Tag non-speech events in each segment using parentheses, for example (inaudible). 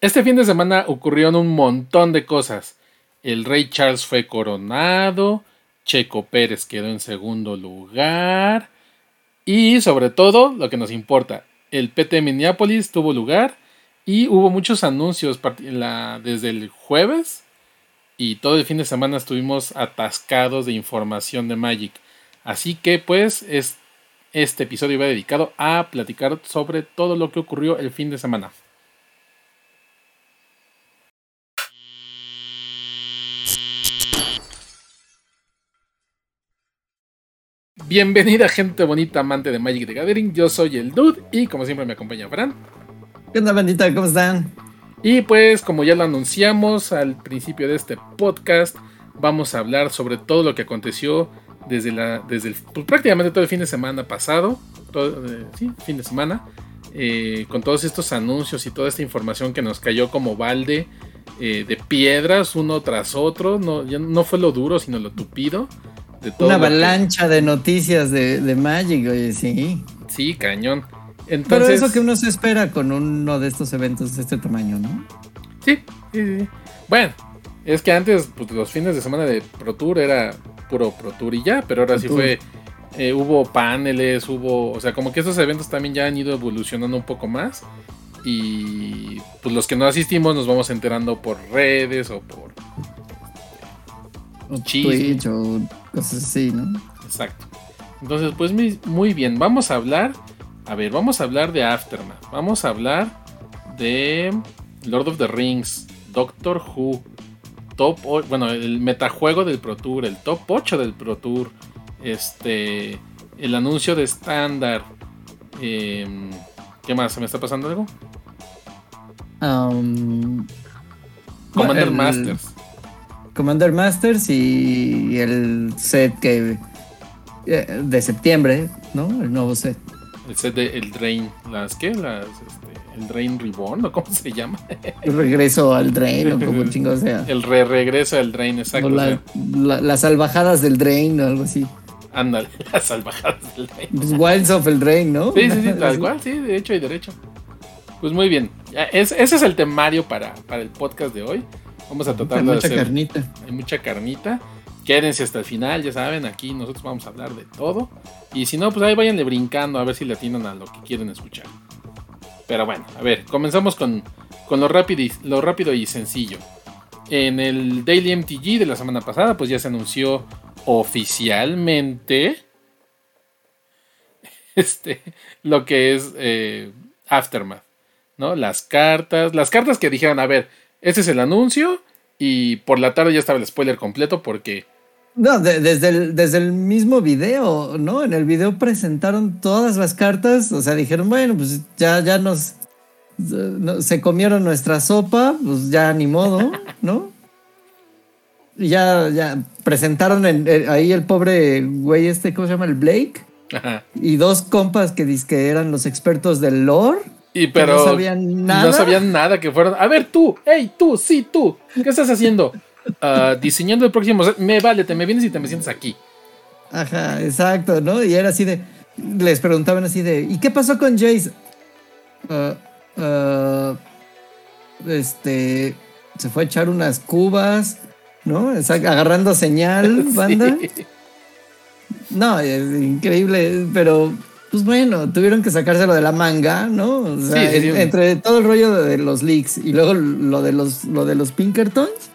Este fin de semana ocurrieron un montón de cosas. El rey Charles fue coronado, Checo Pérez quedó en segundo lugar y sobre todo lo que nos importa, el PT Minneapolis tuvo lugar y hubo muchos anuncios desde el jueves y todo el fin de semana estuvimos atascados de información de Magic. Así que pues este episodio va dedicado a platicar sobre todo lo que ocurrió el fin de semana. Bienvenida gente bonita amante de Magic the Gathering, yo soy el Dude y como siempre me acompaña Fran. ¿Qué onda bandita? ¿Cómo están? Y pues como ya lo anunciamos al principio de este podcast, vamos a hablar sobre todo lo que aconteció desde, la, desde el, pues, prácticamente todo el fin de semana pasado, todo, eh, sí, fin de semana, eh, con todos estos anuncios y toda esta información que nos cayó como balde eh, de piedras uno tras otro, no, no fue lo duro sino lo tupido. Una avalancha de noticias de, de, Magic, oye, sí. Sí, cañón. Entonces... Pero eso que uno se espera con uno de estos eventos de este tamaño, ¿no? Sí, sí, sí. Bueno, es que antes, pues, los fines de semana de Pro Tour era puro Pro Tour y ya, pero ahora sí fue. Eh, hubo paneles, hubo. O sea, como que estos eventos también ya han ido evolucionando un poco más. Y pues los que no asistimos nos vamos enterando por redes o por. Twitch o cosas así, ¿no? Exacto. Entonces, pues muy bien. Vamos a hablar. A ver, vamos a hablar de Aftermath. Vamos a hablar de Lord of the Rings, Doctor Who, top, bueno, el metajuego del Pro Tour, el top 8 del Pro Tour, este, el anuncio de estándar. Em, ¿Qué más? ¿Se me está pasando algo? Um, Commander Masters. Commander Masters y el set que eh, de septiembre, ¿no? El nuevo set. El set de el Drain, las qué, las este, el Drain Reborn o cómo se llama. El regreso al Drain o como (laughs) chingo sea. El re regreso al Drain, exacto. las salvajadas del Drain o algo así. Ándale, (laughs) las salvajadas del Drain. Pues Wilds of el Drain, ¿no? Sí, sí, sí, (laughs) tal cual, sí, de hecho y derecho. Pues muy bien. ese es el temario para, para el podcast de hoy. Vamos a tratar de mucha carnita. Hay mucha carnita. Quédense hasta el final, ya saben, aquí nosotros vamos a hablar de todo. Y si no, pues ahí váyanle brincando a ver si le atinan a lo que quieren escuchar. Pero bueno, a ver, comenzamos con, con lo, rápido y, lo rápido y sencillo. En el Daily MTG de la semana pasada, pues ya se anunció oficialmente (laughs) este, lo que es eh, Aftermath, ¿no? Las cartas, las cartas que dijeron, a ver, ese es el anuncio y por la tarde ya estaba el spoiler completo porque... No, desde, el, desde el mismo video, ¿no? En el video presentaron todas las cartas, o sea, dijeron, bueno, pues ya, ya nos... se comieron nuestra sopa, pues ya ni modo, (laughs) ¿no? Y ya, ya presentaron ahí el pobre güey este, ¿cómo se llama? El Blake. Y dos compas que, que eran los expertos del lore y pero no sabían nada. No sabían nada que fueron. A ver, tú, hey, tú, sí, tú, ¿qué estás haciendo? (laughs) Ah, diseñando el próximo. Me vale, te me vienes y te me sientes aquí. Ajá, exacto, ¿no? Y era así de. Les preguntaban así de. ¿Y qué pasó con Jace? Ah, ah, este. Se fue a echar unas cubas, ¿no? Agarrando señal, (laughs) banda. No, es increíble, pero pues bueno, tuvieron que sacárselo de la manga, ¿no? O sea, entre todo el rollo de los leaks y luego lo de los, lo de los Pinkertons.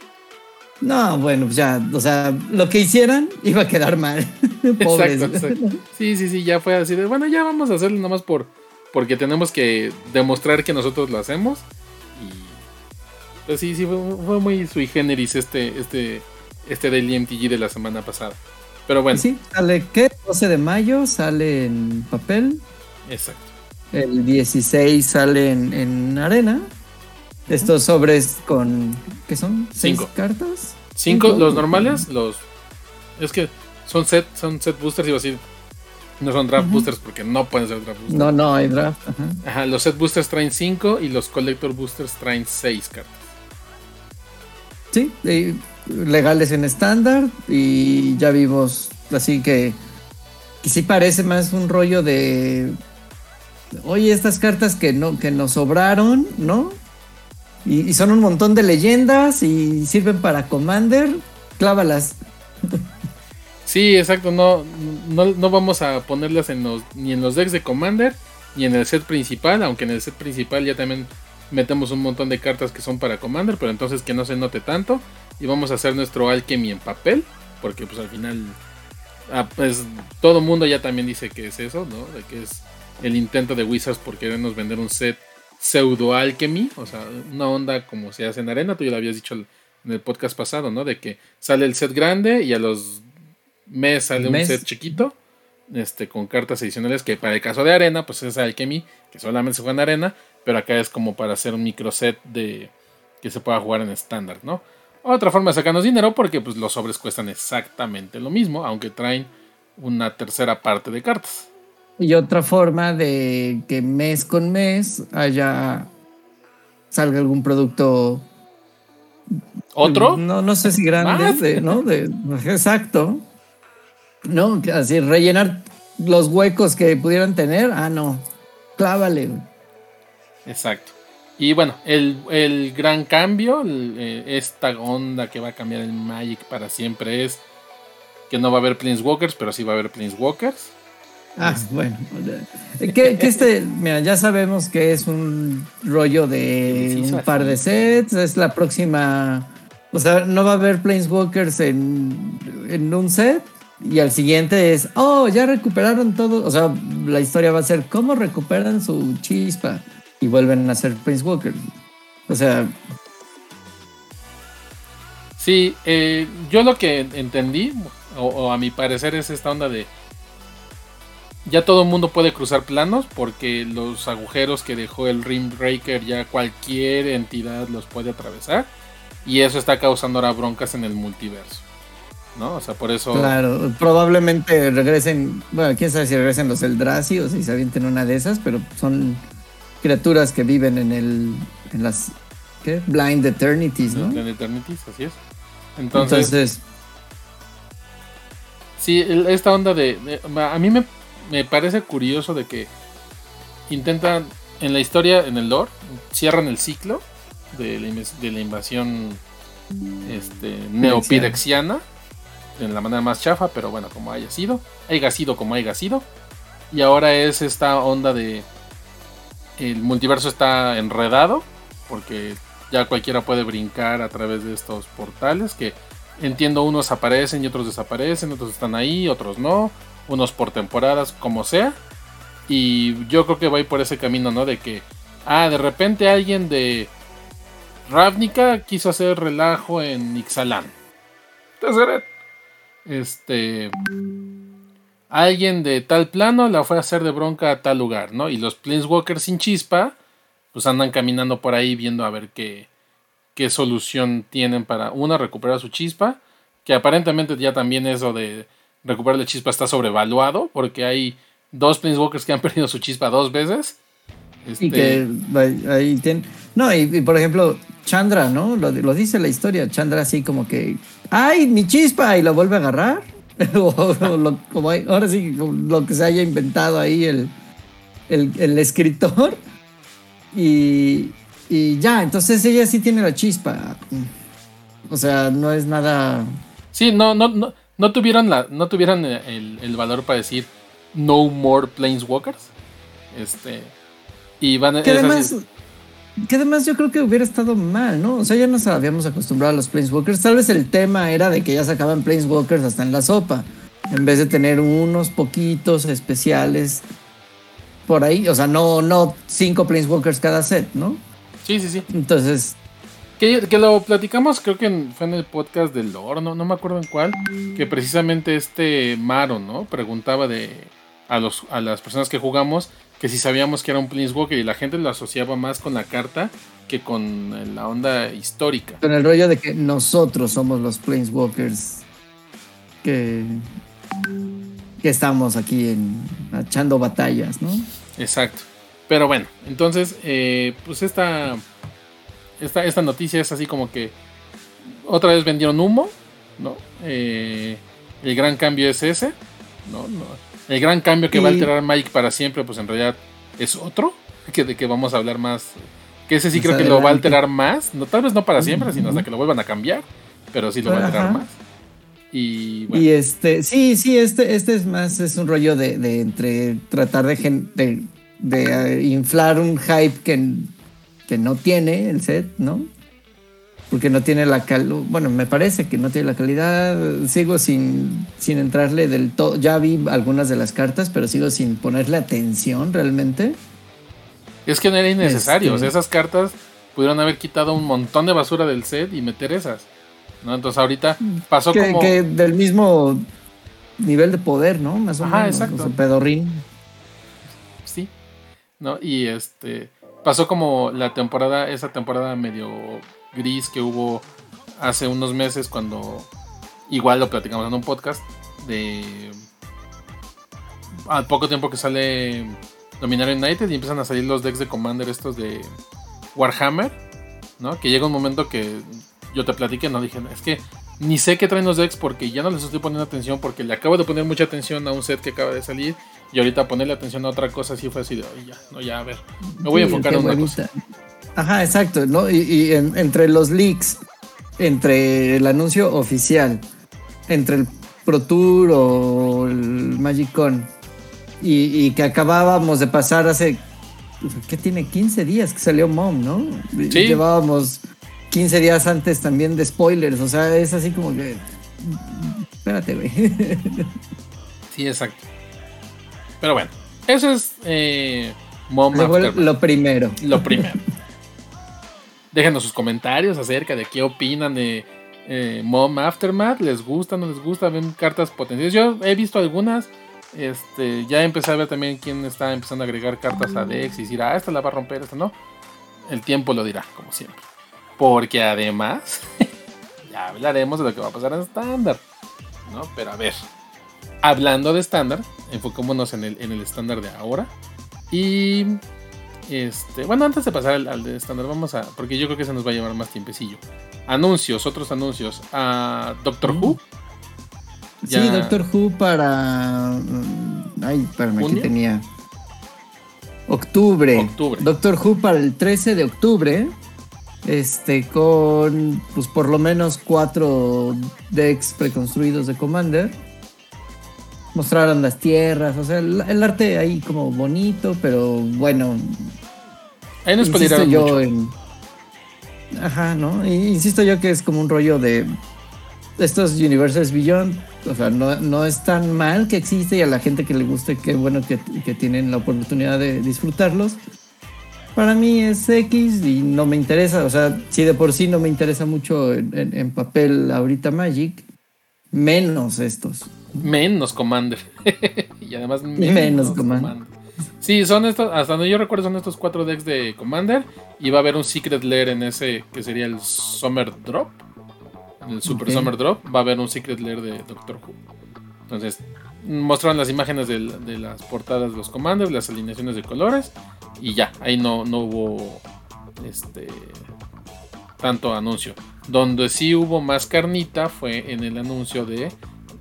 No, bueno, pues ya, o sea, lo que hicieran iba a quedar mal. (laughs) Pobres. Exacto, Sí, sí, sí, ya fue así de, bueno, ya vamos a hacerlo nomás por, porque tenemos que demostrar que nosotros lo hacemos. Y pues sí, sí, fue, muy sui generis este, este, este del MTG de la semana pasada. Pero bueno. Sí, sale ¿qué? 12 de mayo sale en papel. Exacto. El 16 sale en, arena. Estos sobres con. ¿Qué son? ¿Seis Cinco. cartas? Cinco, los normales, los. Es que son set, son set boosters, iba a decir. No son draft boosters porque no pueden ser draft boosters. No, no hay draft. Ajá. los set boosters traen 5 y los collector boosters traen 6 cartas. Sí, legales en estándar y ya vimos así que, que sí parece más un rollo de oye estas cartas que no que nos sobraron no Y, son un montón de leyendas y sirven para Commander. Clávalas. Sí, exacto. No, no, vamos a ponerlas en los, ni en los decks de Commander ni en el set principal. Aunque en el set principal ya también metemos un montón de cartas que son para Commander. Pero entonces que no se note tanto. Y vamos a hacer nuestro Alchemy en papel. Porque pues al final. Ah, pues todo el mundo ya también dice que es eso, ¿no? De que es el intento de Wizards por querernos vender un set pseudo alchemy, o sea, una onda como se hace en arena, tú ya lo habías dicho en el podcast pasado, ¿no? De que sale el set grande y a los meses sale un set chiquito, este, con cartas adicionales que para el caso de arena, pues es alchemy, que solamente se juega en arena, pero acá es como para hacer un micro set de que se pueda jugar en estándar, ¿no? Otra forma de sacarnos dinero porque pues los sobres cuestan exactamente lo mismo, aunque traen una tercera parte de cartas. Y otra forma de que mes con mes haya salga algún producto. ¿Otro? No, no sé si grande, ¿no? De, exacto. No, así rellenar los huecos que pudieran tener. Ah, no. Clávale. Exacto. Y bueno, el, gran cambio, eh, esta onda que va a cambiar el Magic para siempre es que no va a haber Planeswalkers, pero sí va a haber Planeswalkers. Ah, bueno. Que, este, mira, ya sabemos que es un rollo de un par de sets. Es la próxima. O sea, no va a haber Planeswalkers en, en un set. Y al siguiente es, oh, ya recuperaron todo. O sea, la historia va a ser cómo recuperan su chispa y vuelven a ser Planeswalkers. O sea. Sí, eh, yo lo que entendí, o a mi parecer, es esta onda de ya todo el mundo puede cruzar planos porque los agujeros que dejó el Rim Breaker ya cualquier entidad los puede atravesar. Y eso está causando ahora broncas en el multiverso. ¿No? O sea, por eso. Claro, probablemente regresen. Bueno, quién sabe si regresen los Eldrazi o si se avienten una de esas, pero son criaturas que viven en el. en las. ¿Qué? Blind Eternities, ¿no? Blind Eternities, así es. Entonces. sí, esta onda de, A mí me me parece curioso de que intentan en la historia, en el lore, cierran el ciclo de la, invasión este, neopirexiana en la manera más chafa, pero bueno, como haya sido, haya sido como haya sido. Y ahora es esta onda de el multiverso está enredado porque ya cualquiera puede brincar a través de estos portales que entiendo unos aparecen y otros desaparecen, otros están ahí, otros no unos por temporadas, como sea. Y yo creo que va a ir por ese camino, ¿no? De que, ah, de repente alguien de Ravnica quiso hacer relajo en Ixalan. Este. Alguien de tal plano la fue a hacer de bronca a tal lugar, ¿no? Y los Planeswalkers sin chispa, pues andan caminando por ahí viendo a ver qué, qué solución tienen para, una, recuperar su chispa, que aparentemente ya también eso de recuperar la chispa está sobrevaluado porque hay dos Planeswalkers que han (laughs) perdido su chispa dos veces. Y que este, ahí tienen... No, y, por ejemplo, Chandra, ¿no? Lo, dice la historia. Chandra así como que, ¡ay, mi chispa! Y lo vuelve a agarrar. (laughs) como ahora sí, lo que se haya inventado ahí el, el, escritor. Y, y ya, entonces ella sí tiene la chispa. O sea, no es nada... Sí, no, no, no no tuvieron, la, no tuvieron el, valor para decir no more planeswalkers. Este. Y van que además, que además yo creo que hubiera estado mal, ¿no? O sea, ya nos habíamos acostumbrado a los planeswalkers. Tal vez el tema era de que ya sacaban planeswalkers hasta en la sopa. En vez de tener unos poquitos especiales por ahí. O sea, no, no cinco planeswalkers cada set, ¿no? Sí, sí, sí. Entonces, que, lo platicamos, creo que fue en el podcast del Lore, no, no me acuerdo en cuál, que precisamente este Maro, ¿no? Preguntaba de a, los, a las personas que jugamos que si sabíamos que era un Planeswalker y la gente lo asociaba más con la carta que con la onda histórica. Con el rollo de que nosotros somos los Planeswalkers que, que estamos aquí en, echando batallas, ¿no? Exacto. Pero bueno, entonces, eh, pues esta esta, esta noticia es así como que otra vez vendieron humo, ¿no? Eh, el gran cambio es ese, ¿no? El gran cambio que va a alterar Mike para siempre, pues en realidad es otro, (laughs) que de que vamos a hablar más Que ese sí creo que lo va a alterar más. No, tal vez no para siempre, sino hasta que lo vuelvan a cambiar. Pero sí lo va a alterar Ajá. más. Y bueno. Y este, sí, sí, este, este es más, es un rollo de, de entre tratar de, gen- de, de, eh, inflar un hype que, que no tiene el set, ¿no? Porque no tiene la calidad, bueno, me parece que no tiene la calidad, sigo sin, sin entrarle del todo, ya vi algunas de las cartas, pero sigo sin ponerle atención realmente. Es que no era innecesario. Este- O sea, esas cartas pudieron haber quitado un montón de basura del set y meter esas. ¿no? Entonces ahorita pasó Que, como. que del mismo nivel de poder, ¿no? Más o Ajá, menos. exacto. o sea, pedorrín. Sí. ¿No? Y este. Pasó como la temporada, esa temporada medio gris que hubo hace unos meses cuando. Igual lo platicamos en un podcast. De. Al poco tiempo que sale Dominaria United y empiezan a salir los decks de Commander estos de Warhammer. ¿No? Que llega un momento que yo te platiqué, no dije, es que ni sé qué traen los decks porque ya no les estoy poniendo atención porque le acabo de poner mucha atención a un set que acaba de salir y ahorita ponerle atención a otra cosa sí fue así de, "Oye, ya, no, ya, a ver, me voy a enfocar en una cosa. Ajá, exacto, ¿no? Y, y en- entre los leaks, entre el anuncio oficial, entre el Pro Tour o el Magic Con, y, y que acabábamos de pasar hace, ¿qué tiene? 15 días que salió Mom, ¿no? Sí. Llevábamos 15 días antes también de spoilers, o sea, es así como que... Espérate, güey. (laughs) Sí, exacto. Pero bueno, eso es eh, Mom lo primero. lo primero. Déjenos sus comentarios acerca de qué opinan de eh, Mom Aftermath. ¿Les gusta, no les gusta? ¿Ven cartas potenciales? Yo he visto algunas. Este, ya empecé a ver también quién está empezando a agregar cartas a Dex y decir, ah, esta la va a romper, esta no. El tiempo lo dirá, como siempre. Porque además, (laughs) ya hablaremos de lo que va a pasar en estándar. ¿no? Pero a ver, hablando de estándar, enfocémonos en el, en el estándar de ahora. Y este, bueno, antes de pasar al, al de estándar, vamos a, porque yo creo que se nos va a llevar más tiempecillo. Anuncios, otros anuncios. A Doctor Mm. Who. Sí, Doctor Who para. mm, Ay, espérame, aquí tenía. Octubre. Octubre. Doctor Who para el 13 de octubre. Este, con pues por lo menos cuatro decks preconstruidos de Commander. Mostraron las tierras, o sea, el, el arte ahí como bonito, pero bueno, Ahí nos insisto yo mucho. en. Ajá, ¿no? Insisto yo que es como un rollo de estos Universes Beyond. O sea, no, no es tan mal que existe y a la gente que le guste, qué bueno que, que tienen la oportunidad de disfrutarlos. Para mí es X y no me interesa. O sea, si de por sí no me interesa mucho en, en- en papel ahorita Magic, menos estos. Menos Commander. (laughs) y además Menos Commander. Sí, son estos, hasta donde yo recuerdo son estos cuatro decks de Commander. Y va a haber un Secret Lair en ese que sería el Summer Drop. En el Super. Summer Drop va a haber un Secret Lair de Doctor Who. Entonces, mostraron las imágenes de, las portadas de los Commanders, las alineaciones de colores. Y ya, ahí no, no hubo este tanto anuncio. Donde sí hubo más carnita fue en el anuncio de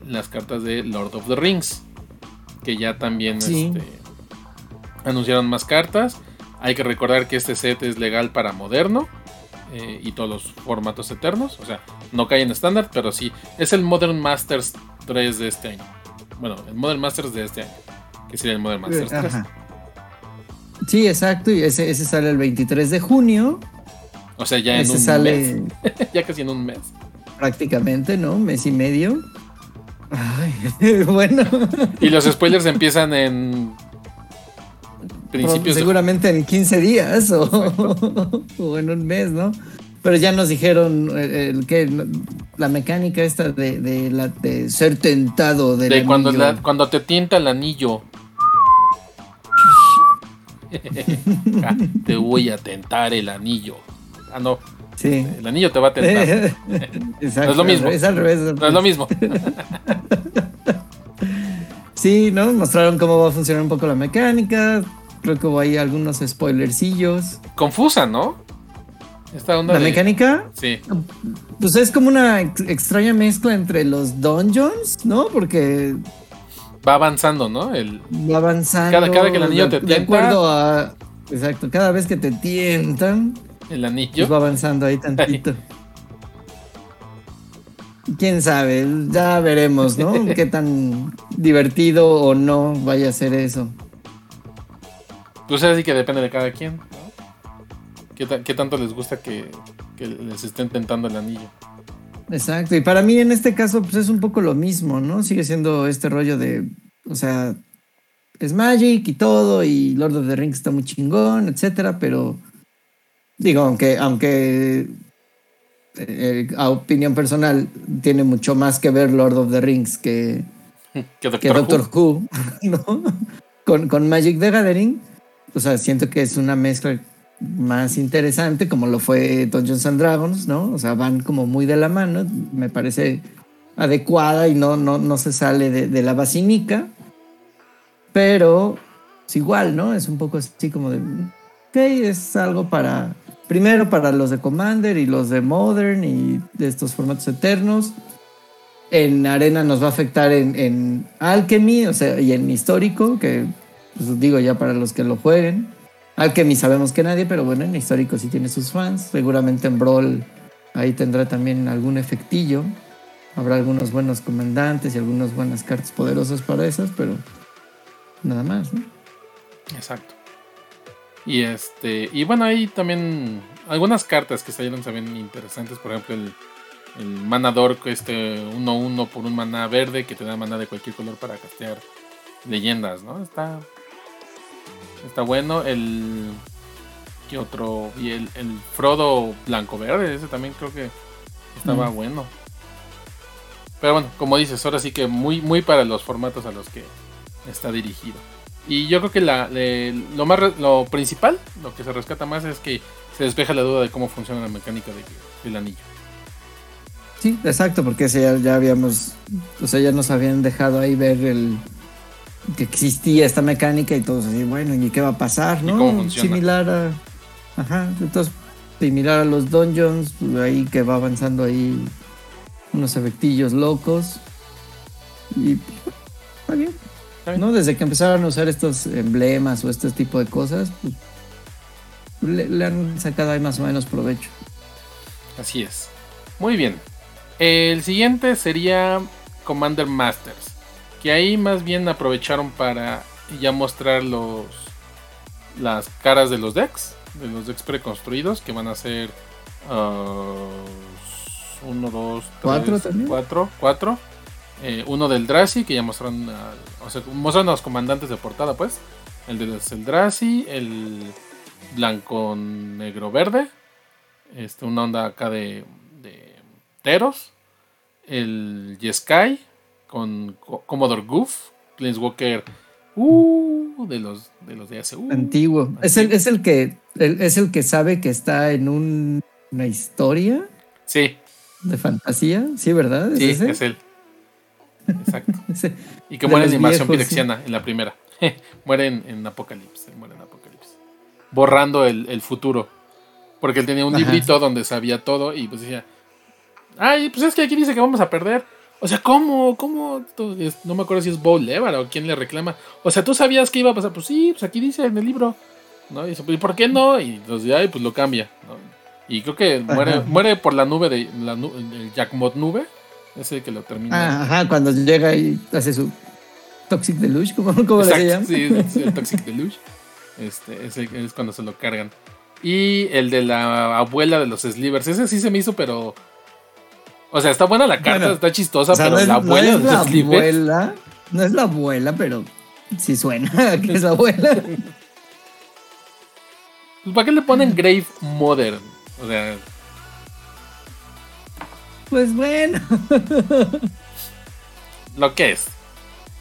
las cartas de Lord of the Rings. Que ya también Sí. este, anunciaron más cartas. Hay que recordar que este set es legal para moderno eh, y todos los formatos eternos. O sea, no cae en estándar, pero sí. Es el Modern Masters 3 de este año. Bueno, el Modern Masters de este año. Que sería el Modern Masters 3. Ajá. Sí, exacto. Y ese, ese sale el 23 de junio. O sea, ya en ese un sale mes. (laughs) ya casi en un mes. prácticamente, ¿no? Mes y medio. Ay, (laughs) bueno. Y los spoilers empiezan en principios de seguramente en 15 días o, (laughs) o en un mes, ¿no? Pero ya nos dijeron eh, el, que la mecánica esta de, de, la, de ser tentado del de cuando, la- cuando te tienta el anillo. (laughs) Ah, te voy a tentar el anillo. Ah, no. Sí. El anillo te va a tentar. (laughs) Exacto, No es lo mismo. Es al revés. No es lo mismo. (laughs) Sí, ¿no? Mostraron cómo va a funcionar un poco la mecánica. Creo que hubo ahí algunos spoilercillos. Confusa, ¿no? Esta onda La de- mecánica, Sí. pues es como una ex- extraña mezcla entre los dungeons, ¿no? Porque Va avanzando, ¿no? El, va avanzando. Cada- cada que el anillo de, te de tienta- acuerdo a Exacto, cada vez que te tientan, El anillo. pues va avanzando ahí tantito. Quién sabe, ya veremos, ¿no? (laughs) Qué tan divertido o no vaya a ser eso. Pues así que depende de cada quien, ¿no? ¿Qué, qué tanto les gusta que, que les estén tentando el anillo? Exacto, y para mí en este caso pues es un poco lo mismo, ¿no? Sigue siendo este rollo de, o sea, es Magic y todo, y Lord of the Rings está muy chingón, etcétera, pero digo, aunque, aunque eh, a opinión personal tiene mucho más que ver Lord of the Rings que, (laughs) Que Doctor, que Who. Doctor Who, (laughs) ¿no? Con, con Magic the Gathering, o sea, siento que es una mezcla más interesante, como lo fue Dungeons and Dragons, ¿no? O sea, van como muy de la mano, me parece adecuada y no, no, no se sale de, de la basílica, pero es igual, ¿no? Es un poco así como de, ok, es algo para, primero para los de Commander y los de Modern y de estos formatos eternos. En Arena nos va a afectar en, Alchemy, o sea, y en Histórico, que pues, digo ya para los que lo jueguen. Alchemy sabemos que nadie, pero bueno, en Histórico sí tiene sus fans. Seguramente en Brawl ahí tendrá también algún efectillo. Habrá algunos buenos comandantes y algunas buenas cartas poderosas para esas, pero nada más, ¿no? Exacto. Y este. Y bueno, hay también algunas cartas que salieron también interesantes. Por ejemplo, el, el Mana Dork, este 1-1 por un mana verde que te da mana de cualquier color para castear leyendas, ¿no? Está. Está bueno. El. ¿Qué otro? Y el, el Frodo Blanco Verde, ese también creo que estaba Mm. bueno. Pero bueno, como dices, ahora sí que muy, muy para los formatos a los que está dirigido. Y yo creo que la, lo más lo principal, lo que se rescata más es que se despeja la duda de cómo funciona la mecánica de- del anillo. Sí, exacto, porque ese ya, ya habíamos, o sea, ya nos habían dejado ahí ver el que existía esta mecánica y todos así, bueno, ¿y qué va a pasar? ¿Y ¿no? cómo funciona? Similar a, ajá, entonces similar a los dungeons, pues, ahí que va avanzando ahí unos efectillos locos y pues, Está bien. ¿No? Desde que empezaron a usar estos emblemas o este tipo de cosas, pues, le, le han sacado ahí más o menos provecho. Así es. Muy bien. El siguiente sería Commander Masters. Que ahí más bien aprovecharon para ya mostrar los las caras de los decks. De los decks preconstruidos. Que van a ser 1, 2, ¿Cuatro también? 4. 4. uno del Drazi, que ya mostraron. ah, o sea, mostraron a los comandantes de portada, pues. El del Eldrazi, el blanco, negro, verde. Este, una onda acá de, de Teros. El Yeskai con Co- Commodore Goof. Planeswalker. Uh, de los de los de hace. uh, Antiguo. Es el, es el que el- es el que sabe que está en un- una historia Sí, de fantasía, sí, ¿verdad? ¿Es sí, ese? es él. Exacto. (laughs) Y que muere en invasión viejos, pirexiana en la primera. (laughs) muere en, en Apocalipsis. muere en Apocalipsis. Borrando el, el futuro. Porque él tenía un Ajá. librito donde sabía todo y pues decía. Ay, pues es que aquí dice que vamos a perder. O sea, ¿cómo? ¿Cómo? No me acuerdo si es Bow Lever o quién le reclama. O sea, ¿tú sabías que iba a pasar? Pues sí, pues aquí dice en el libro. ¿No? Y dice, ¿y por qué no? Y entonces, ay, pues lo cambia. ¿no? Y creo que muere, muere por la nube de la el Jackmot nube. Ese que lo termina. Ah, ajá, cuando llega y hace su Toxic Deluxe, ¿cómo, cómo le se sí, el Toxic Deluge. Este, ese es cuando se lo cargan. Y el de la abuela de los slivers. Ese sí se me hizo, pero. O sea, está buena la carta, Bueno, está chistosa, O sea, pero no es, la no abuela es de los slivers. abuela, no es la abuela, pero sí suena (laughs) que es la abuela. Pues, ¿Para qué le ponen Grave Modern? O sea, Pues bueno. (laughs) lo que es.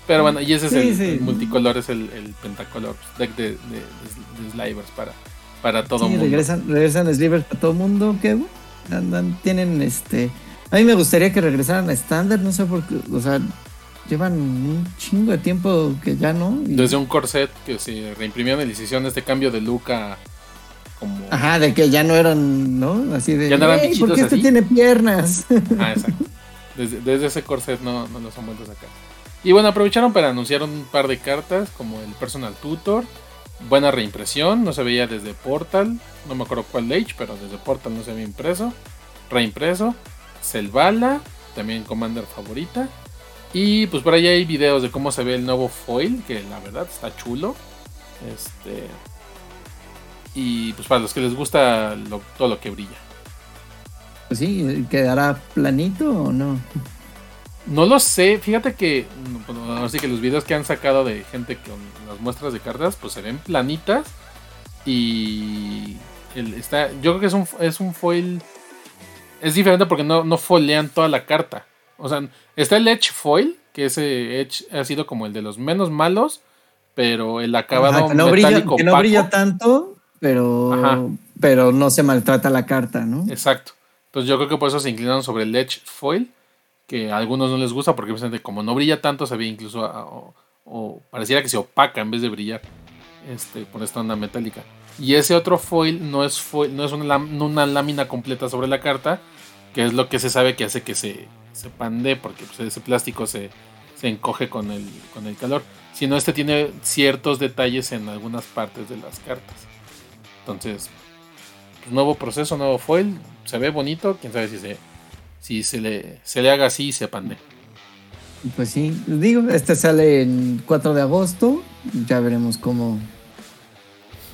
Pero bueno, y ese es el, sí. el multicolor, es el, el pentacolor deck de, de, de- de slivers para, para todo Sí, mundo. regresan, regresan slivers para todo mundo, que andan, tienen este. A mí me gustaría que regresaran a estándar, no sé por qué, o sea, llevan un chingo de tiempo que ya no. y- Desde un corset que se reimprimió en edición este cambio de look a como Ajá, de que ya no eran, ¿no? Así de. Ya "Ey, ¿Por qué este así". tiene piernas? Ah, exacto. Desde, desde ese corset no, no los han vuelto a sacar. Y bueno, aprovecharon para anunciar un par de cartas, como el Personal Tutor Buena reimpresión, no se veía desde Portal, no me acuerdo cuál Age, pero desde Portal no se había impreso. Reimpreso. Selvala, también Commander favorita. Y pues por ahí hay videos de cómo se ve el nuevo foil, que la verdad está chulo. Este. Y pues para los que les gusta todo lo que brilla. Pues sí, ¿quedará planito o no? No lo sé, fíjate que así que los videos que han sacado de gente con las muestras de cartas, pues se ven planitas y está, yo creo que es un, es un foil, es diferente porque no, no foilean toda la carta. O sea, está el Edge Foil, que ese Edge ha sido como el de los menos malos, pero el acabado que no brilla, que no brilla tanto, pero, pero no se maltrata la carta, ¿no? Exacto. Entonces yo creo que por eso se inclinaron sobre el Edge Foil que a algunos no les gusta porque como no brilla tanto se ve incluso o, pareciera que se opaca en vez de brillar este, por esta onda metálica. Y ese otro foil no es, no es una, una, lámina completa sobre la carta, que es lo que se sabe que hace que se, se pande porque pues, ese plástico se, se encoge con el, con el calor. Sino este tiene ciertos detalles en algunas partes de las cartas. Entonces, pues, nuevo proceso, nuevo foil, se ve bonito, quién sabe si se si se le, se le haga así y se pande. Pues sí, digo, este sale el 4 de agosto, ya veremos cómo,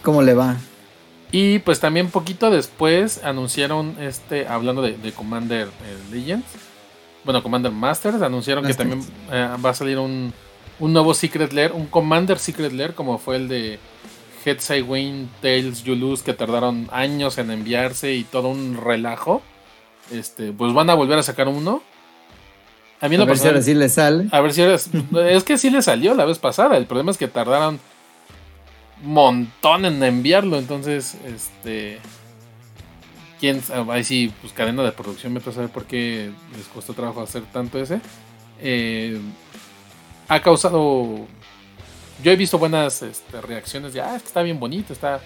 cómo le va. Y pues también poquito después anunciaron este, hablando de, Commander eh, Legends, bueno, Commander Masters, anunciaron que también eh, va a salir un, un, nuevo Secret Lair, un Commander Secret Lair como fue el de Headside Wayne, Tales, Yulus, que tardaron años en enviarse y todo un relajo. Este, pues van a volver a sacar uno. A, mí a ver si ahora sí le sale. A ver si ahora. (laughs) es que sí le salió la vez pasada. El problema es que tardaron un montón en enviarlo. Entonces, este. ¿Quién Ahí sí, pues cadena de producción. Me a saber por qué les costó trabajo hacer tanto ese. Eh, ha causado. Yo he visto buenas este, reacciones de. Ah, es que está bien bonito, está.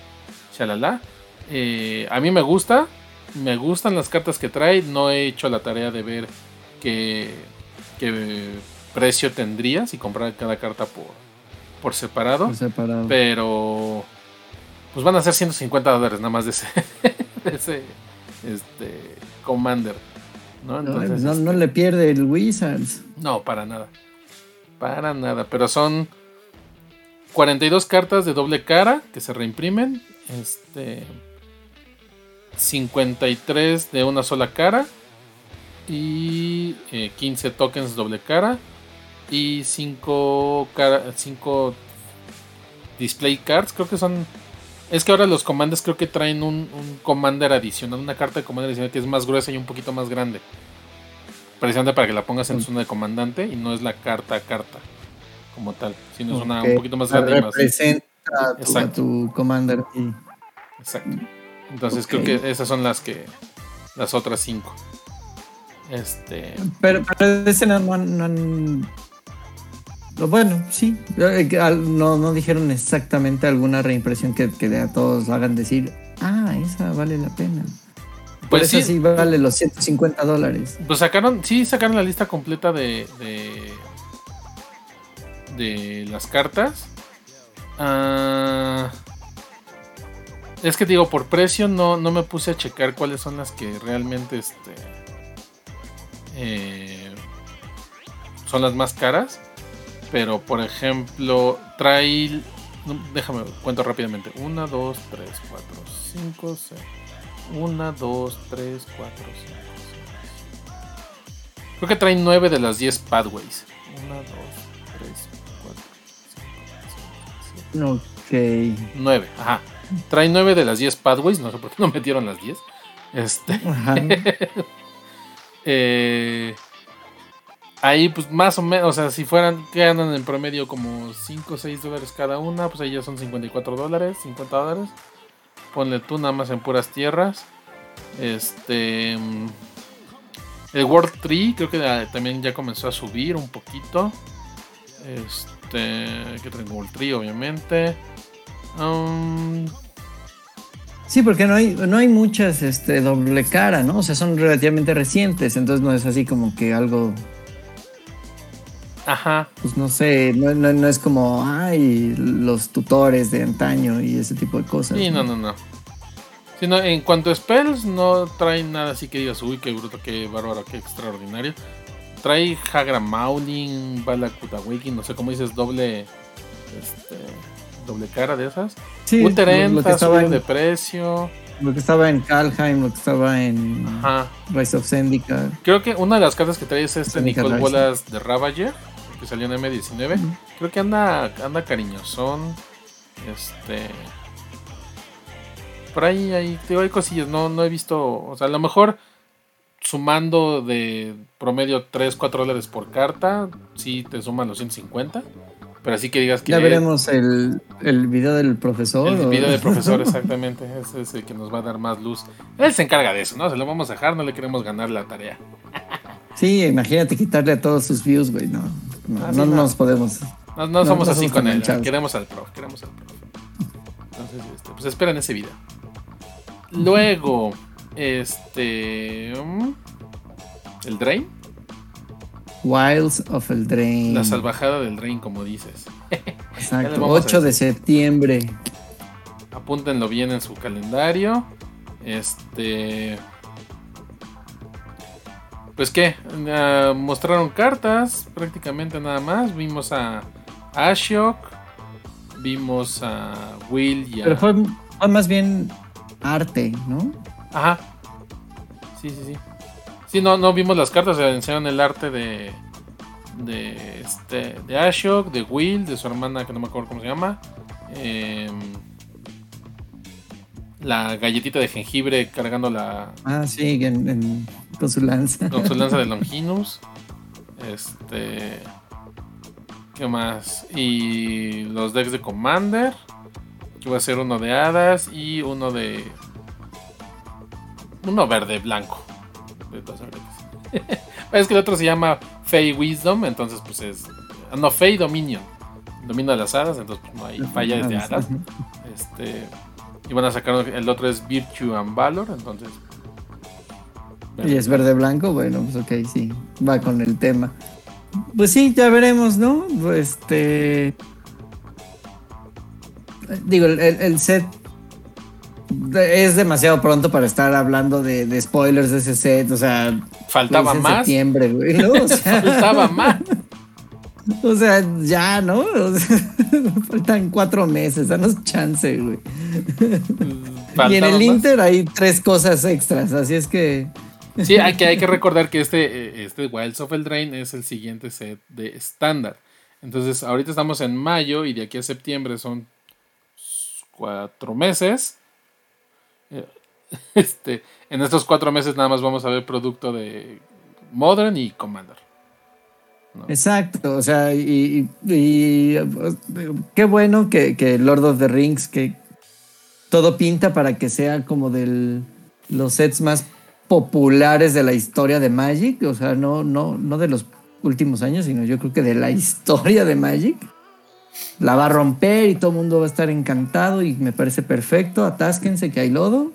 Shalala. Eh, a mí me gusta me gustan las cartas que trae. No he hecho la tarea de ver qué, precio tendría si comprar cada carta por, por, separado, Pero pues van a ser 150 dólares nada más de ese, (laughs) ese este, Commander. ¿no? no, no, le pierde el Wizards. No, para nada. Para nada. Pero son 42 cartas de doble cara que se reimprimen. Este 53 de una sola cara y 15 eh, tokens doble cara y 5 5 display cards, creo que son es que ahora los comandos creo que traen un, commander adicional, una carta de commander adicional que es más gruesa y un poquito más grande. Precisamente para que la pongas en mm. zona de comandante y no es la carta a carta como tal, sino es una un poquito más grande. Representa tu, tu commander. Exacto. Entonces creo que esas son las que. Las otras cinco. Este. Pero, pero ese no, han. Bueno, sí. Eh, no, no dijeron exactamente alguna reimpresión que, que a todos hagan decir, ah, esa vale la pena. Pues sí, sí vale los 150 dólares. Pues sacaron, sí, sacaron la lista completa de, de, de las cartas. Ah. Es que digo, por precio no, no me puse a checar cuáles son las que realmente este, eh, son las más caras. Pero por ejemplo, trae. Déjame, cuento rápidamente. 1, 2, 3, 4, 5, 6. 1, 2, 3, 4, 5, 6. Creo que trae 9 de las 10 pathways. 1, 2, 3, 4, 5, 6, 7. Ok. 9, ajá. Trae 9 de las 10 pathways, no sé por qué no metieron las 10. Este. (laughs) eh, ahí, pues más o menos, o sea, si fueran, que andan en promedio como 5 o 6 dólares cada una, pues ahí ya son 54 dólares, 50 dólares. Ponle tú nada más en puras tierras. Este. El World Tree creo que también ya comenzó a subir un poquito. Este. Que tengo World Tree, obviamente. Um, sí, porque no hay, no hay muchas este, doble cara, ¿no? O sea, son relativamente recientes, entonces no es así como que algo Ajá. Pues no sé, no, no, no es como, ay, los tutores de antaño y ese tipo de cosas. Sí, no, no, no. Sino en cuanto a spells, no trae nada así que digas, uy, qué bruto, qué bárbaro, qué extraordinario. Trae Hagra Mauling, Balakuta Wiki, no sé cómo dices, doble. Este. Doble cara de esas. Sí, lo, lo que estaba en, de precio. Lo que estaba en Kalheim, lo que estaba en Ajá. Rise of Zendikar. Creo que una de las cartas que trae es este Zendikar Nicole. Bolas de Ravager, que salió en M19. Ujú. Creo que anda, anda cariñosón. Este. Por ahí, ahí, te digo, hay cosillas, no, no he visto. O sea, a lo mejor sumando de promedio 3, 4 dólares por carta, sí te suman los 150. Pero así que digas que. Ya veremos el, el video del profesor. El o- video del (laughs) profesor, exactamente. Ese es el que nos va a dar más luz. Él se encarga de eso, ¿no? Se lo vamos a dejar, no le queremos ganar la tarea. Sí, imagínate quitarle a todos sus views, güey. No, no, Ah, no no. nos podemos. No, no No, somos no así somos con él. manchados. Queremos al prof, queremos al prof. Entonces, este, pues esperen ese video. Luego, este. mm, El Drain. Wilds of el Drain. La salvajada del Drain, como dices. (laughs) Exacto. vamos a 8 de septiembre. Apúntenlo bien en su calendario. Este. Pues qué, Ah, mostraron cartas prácticamente nada más. Vimos a Ashok, vimos a Will y a. Pero fue, fue más bien arte, ¿no? Ajá. Sí, sí, sí. Sí, no, no vimos las cartas, se enseñaron el arte de. De este. De Ashok, de Will, de su hermana que no me acuerdo cómo se llama. em, la galletita de jengibre cargando la. Ah, sí, en- en- con su lanza. con su lanza de (laughs) Longinus. Este. ¿Qué más? Y los decks de Commander. Que va a ser uno de hadas y uno de. Uno verde blanco. De (laughs) es que el otro se llama Fey Wisdom, entonces pues es. No, Fey Dominion. Dominio de las hadas, entonces pues, no hay fallas de hadas. Este. Y van a sacar el otro es Virtue and Valor, entonces. Y es verde blanco, bueno, pues ok, sí, va con el tema. Pues sí, ya veremos, ¿no? Este. Digo, el- el set es demasiado pronto para estar hablando de, de spoilers de ese set, o sea, Faltaba más. septiembre, güey, ¿no? O (laughs) sea, Faltaba más. (laughs) o sea, ya, ¿no? O sea, (laughs) faltan cuatro meses, danos chance, güey. y en el más. Inter hay tres cosas extras, así es que. Sí, hay que, hay que recordar que este, eh, este Wilds of Eldraine es el siguiente set de estándar. Entonces, ahorita estamos en mayo y de aquí a septiembre son cuatro meses. (laughs) Este, en estos cuatro meses nada más vamos a ver producto de Modern y Commander. Exacto, o sea, y, qué bueno que, que Lord of the Rings, que todo pinta para que sea como de los sets más populares de la historia de Magic, o sea, no, no, no de los últimos años, sino yo creo que de la historia de Magic. La va a romper y todo el mundo va a estar encantado y me parece perfecto, atásquense que hay lodo.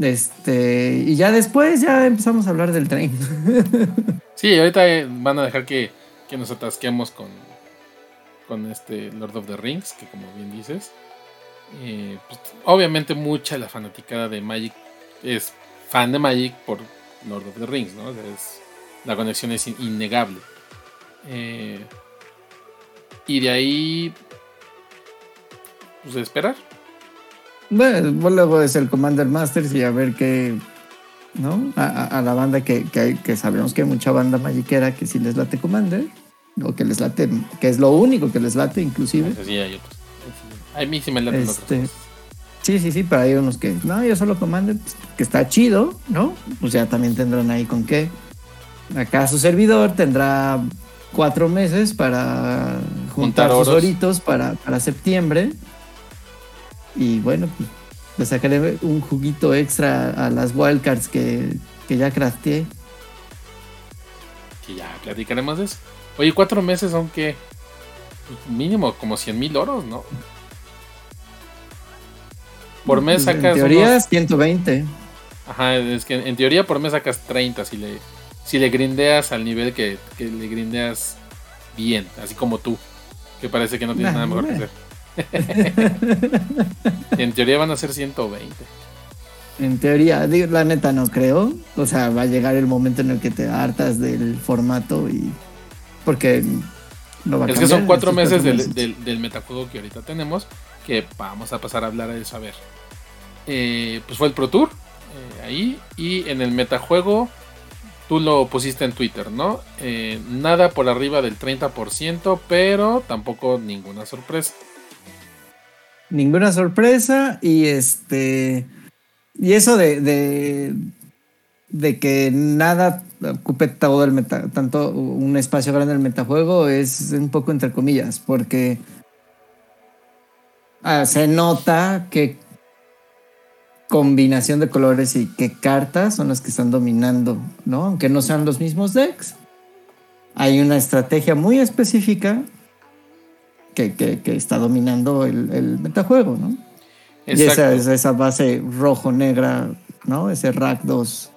Este, y ya después ya empezamos a hablar del tren. (laughs) Sí, ahorita eh, van a dejar que, que nos atasquemos con, con este Lord of the Rings, que como bien dices. eh, pues, obviamente mucha la fanaticada de Magic es fan de Magic por Lord of the Rings, ¿no? Es- la conexión es in- innegable. Eh, y de ahí, pues esperar. Bueno, luego es el Commander Masters y a ver qué, ¿no? A, la banda que, que, hay- que sabemos que hay mucha banda magiquera que sí les late Commander, o que les late, que es lo único que les late inclusive. Así hay otros. A mí sí me Este. Sí, sí, sí, pero hay unos que, no, yo solo Commander, pues, que está chido, ¿no? Pues ya también tendrán ahí con qué. Acá su servidor tendrá cuatro meses para juntar Juntar sus oritos para, para septiembre. Y bueno, pues le sacaré un juguito extra a las wildcards que, que ya crafteé. Que ya platicaremos de eso. Oye, cuatro meses son que pues, mínimo como 100 mil oros, ¿no? Por mes En sacas. teoría, unos- 120. Ajá, es que en teoría por mes sacas 30 si le, si le grindeas al nivel que, que le grindeas bien, así como tú, que parece que no tienes nada mejor que hacer. (laughs) en teoría van a ser 120. En teoría, la neta no creo. O sea, va a llegar el momento en el que te hartas del formato y. Porque no va a Es que son cuatro meses, Del, metajuego que ahorita tenemos. Que vamos a pasar a hablar de eso. A ver. Eh, pues fue el Pro Tour. Eh, ahí. Y en el metajuego. Tú lo pusiste en Twitter, ¿no? Eh, nada por arriba del 30%, pero tampoco ninguna sorpresa. Ninguna sorpresa. Y este y eso de, de, que nada ocupe todo el meta, tanto un espacio grande en el metajuego es un poco entre comillas, porque ah, se nota que combinación de colores y qué cartas son las que están dominando, ¿no? Aunque no sean los mismos decks. Hay una estrategia muy específica que, está dominando el, el metajuego, ¿no? Y esa es esa base rojo-negra, ¿no? Ese rack 2.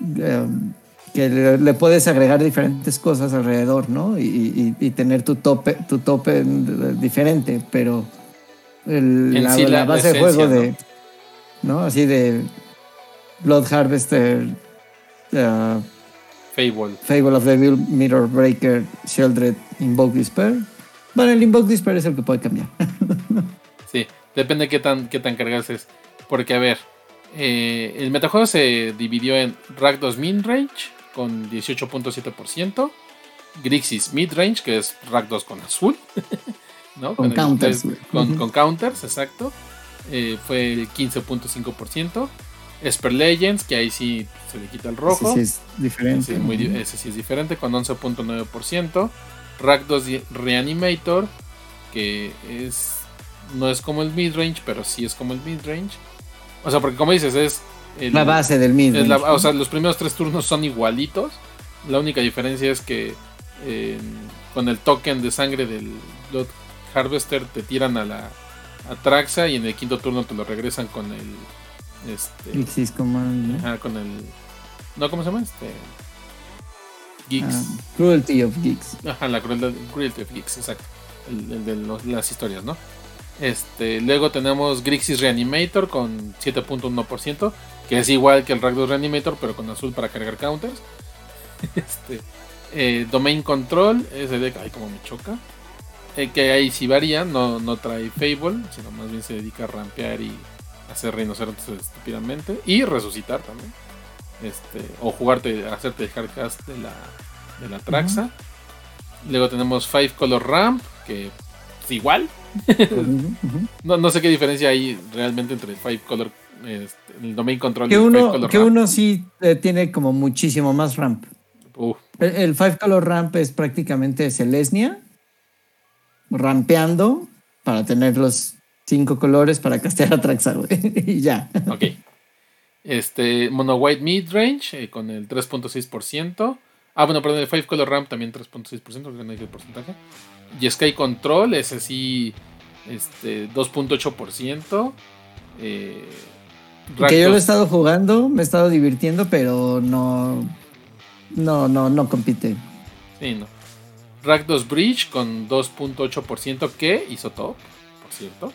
Em, que le, puedes agregar diferentes cosas alrededor, ¿no? Y, tener tu tope, tu tope diferente, pero la, base de juego de, ¿no? Así de Blood Harvester, uh, Fable. Fable of the Mirror Breaker, Sheldred, Invoke Despair. Bueno, el Invoke Despair es el que puede cambiar. (laughs) sí. Depende de qué tan, qué tan cargas es. Porque, a ver, eh, el metajuego se dividiw en 2 Midrange con 18.7%, Grixis Midrange, que es 2 con azul, (laughs) ¿no? Con, counters. con, counters, exacto. Eh, fue el 15.5%. Esper Legends, que ahí sí se le quita el rojo. Ese sí es diferente. Ese, sí es diferente, con 11.9%. Rack 2 Reanimator, que es no es como el midrange, pero sí es como el midrange. O sea, porque como dices, es... la base del midrange. O sea, los primeros tres turnos son igualitos. La única diferencia es que con el token de sangre del Blood Harvester te tiran a la a Traxa y en el quinto turno te lo regresan con el... Este, Command. Ajá, con el... No, ¿cómo se llama? Este... Geeks. Ah, cruelty of Geeks. Ajá, la Cruelty of Geeks, exacto. El, de las historias, ¿no? Este, luego tenemos Grixis Reanimator con 7.1%, que es igual que el Rakdos Reanimator, pero con azul para cargar counters. (laughs) Este, eh, Domain Control, ese deck, ay, como me choca. Eh, que ahí sí varía, no, no trae Fable, sino más bien se dedica a rampear y hacer rinocerontes estúpidamente. Y resucitar también. Este, o jugarte, hacerte dejar cast de la, de la Traxa. Luego tenemos Five Color Ramp, que igual. (laughs) no, sé qué diferencia hay realmente entre Five Color, este, el Domain Control que y uno, Color Que uno sí eh, tiene como muchísimo más ramp. El, Five Color Ramp es prácticamente Celestia rampeando para tener los cinco colores para castear a Traxa, (laughs) y ya. Ok. Este, Mono White Midrange eh, con el 3.6%. Ah, bueno, perdón, el Five Color Ramp también 3.6%, porque no hay el porcentaje. Y Sky Control es así, este, 2.8%. Eh, que yo lo he estado jugando, me he estado divirtiendo, pero no. No, no, no compite. Sí, no. Rakdos Bridge con 2.8% que hizo top, por cierto.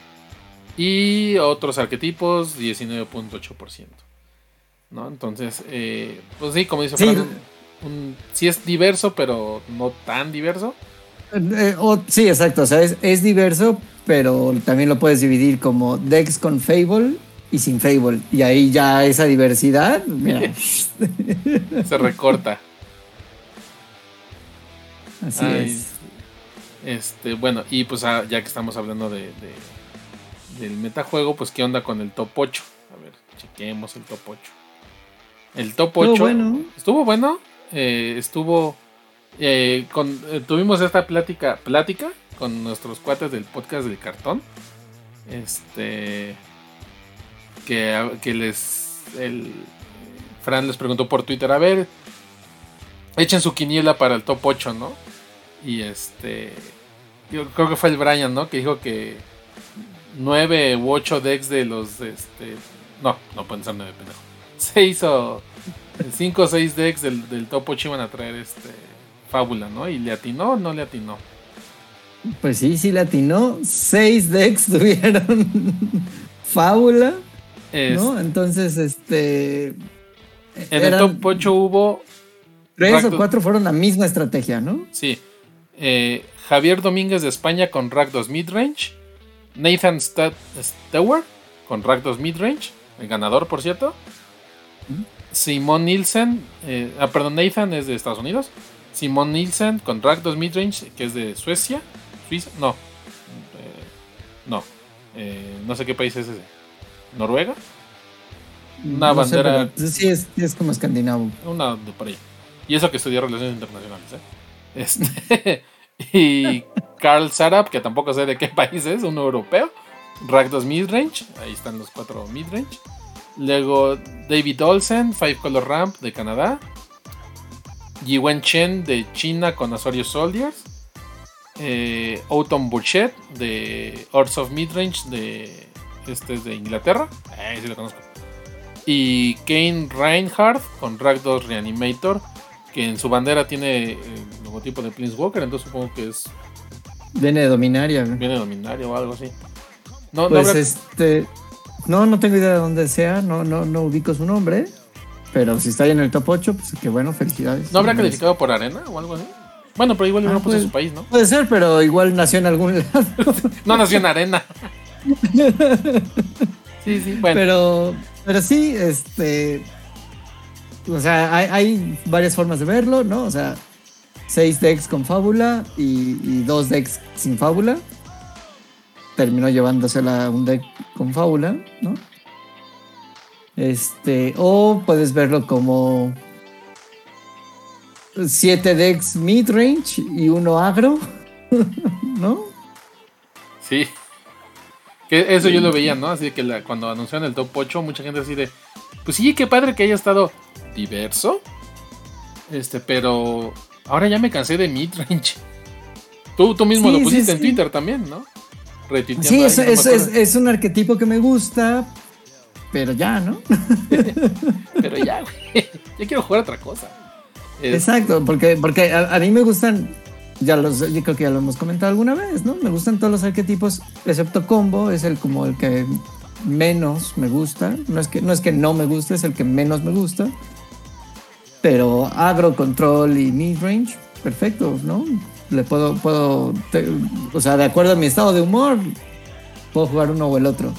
Y otros arquetipos, 19.8%. ¿No? Entonces, eh, pues sí, como dice sí. sí es diverso, pero no tan diverso. Eh, sí, exacto. O sea, es, diverso, pero también lo puedes dividir como Dex con Fable y sin Fable. Y ahí ya esa diversidad, mira. (laughs) Se recorta. Así es. Este, bueno, y pues ah, ya que estamos hablando de, del metajuego, pues qué onda con el top 8. A ver, chequemos el top 8. El top 8 estuvo bueno. Estuvo bueno. Eh, estuvo eh, con, eh, tuvimos esta plática, plática con nuestros cuates del podcast del cartón. Este. Que, que les. El, Fran les preguntó por Twitter: a ver, echen su quiniela para el top 8, ¿no? Y este. Yo creo que fue el Brian, ¿no? Que dijo que 9 u 8 decks de los. Este, no, no pueden ser 9, pendejo. (laughs) 6 o 5 o 6 decks del, del top 8 iban a traer este fábula, ¿no? Y le atinó o no le atinó. Pues sí, sí le atinó. 6 decks (laughs) tuvieron fábula. Es- ¿No? Entonces, este. en el top 8 hubo. Tres o Rakdos- cuatro fueron la misma estrategia, ¿no? Sí. Eh, Javier Domínguez de España con Rakdos Midrange. Nathan Sta- Stewart con Rakdos Midrange. El ganador, por cierto. Simón Nielsen. eh, ah, perdón, Nathan es de Estados Unidos. Simón Nielsen con Rakdos Midrange, que es de Suecia. Suiza. No. Eh, no. Eh, no sé qué país es ese. ¿Noruega? Una No bandera. sí, es, es como escandinavo. Una de por ahí. Y eso que estudió Relaciones Internacionales, ¿eh? Este, (laughs) (laughs) y Carl Sarab, que tampoco sé de qué (laughs) país es, un europeo. Rakdos Midrange, ahí están los cuatro Midrange. Luego David Olsen, Five Color Ramp de Canadá. Yiwen Chen de China con Asorio Soldiers. Eh, Autumn Burchett de Horse of Midrange de, este es de Inglaterra. Eh, sí lo conozco. Y Kane Reinhardt con Rakdos Reanimator, que en su bandera tiene el logotipo de Planeswalker, entonces supongo que es Viene de Dominaria. viene dominario o algo así. No, no Pues habrá- este. No, no tengo idea de dónde sea, no, no, no ubico su nombre. Pero si está ahí en el top 8, pues que bueno, felicidades. ¿no habrá calificado por arena o algo así. Bueno, pero igual Ah, no puso pues. su país, ¿no? Puede ser, pero igual nació en algún lado. (laughs) No nació en arena. (laughs) sí, sí, bueno. Pero, pero sí, este. O sea, hay, hay varias formas de verlo, ¿no? O sea, seis decks con fábula y, y dos decks sin fábula. Terminó llevándosela un deck con fábula, ¿no? Este, o puedes verlo como siete decks mid-range y uno agro, (laughs) ¿no? Sí. Que eso yo lo veía, ¿no? Así que la- cuando anunciaron el top 8, mucha gente así de. Pues sí, qué padre que haya estado diverso. Este, pero. Ahora ya me cansé de midrange. Tú, tú mismo Sí, lo sí, pusiste en sí. Twitter también, ¿no? Retuiteando Sí, es, es, es- es un arquetipo que me gusta, pero ya, ¿no? (laughs) Pero ya, güey. Ya quiero jugar otra cosa. Exacto, porque, porque a, a mí me gustan, ya los, yo creo que ya lo hemos comentado alguna vez, ¿no? Me gustan todos los arquetipos, excepto combo, es el como el que menos me gusta. No es que no, es que no me guste, es el que menos me gusta. Pero agro, control y midrange, perfecto, ¿no? Le puedo, puedo, te- o sea, de acuerdo a mi estado de humor, puedo jugar uno o el otro.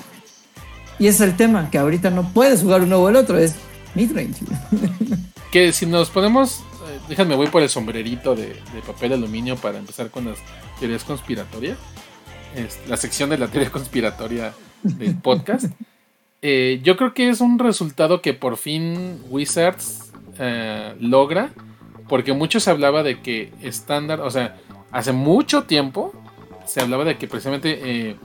Y ese es el tema, que ahorita no puedes jugar uno o el otro, es midrange. (laughs) Que si nos ponemos. eh, déjame, voy por el sombrerito de, de papel aluminio para empezar con las teorías conspiratorias. Es la sección de la teoría conspiratoria del podcast. (laughs) Eh, yo creo que es un resultado que por fin Wizards eh, logra. Porque mucho se hablaba de que estándar, o sea, hace mucho tiempo se hablaba de que precisamente eh,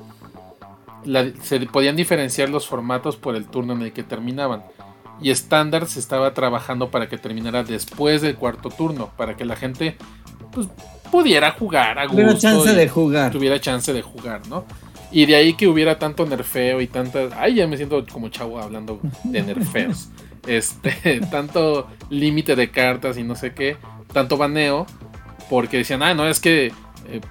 la- se podían diferenciar los formatos por el turno en el que terminaban. Y estándar se estaba trabajando para que terminara después del cuarto turno, para que la gente pues, pudiera jugar a gusto. Tuviera chance de jugar. Tuviera chance de jugar, ¿no? Y de ahí que hubiera tanto nerfeo y tantas. Ay, ya me siento como chavo hablando de nerfeos. (laughs) Este, (laughs) tanto límite de cartas y no sé qué, tanto baneo, porque decían, ah, no, es que eh,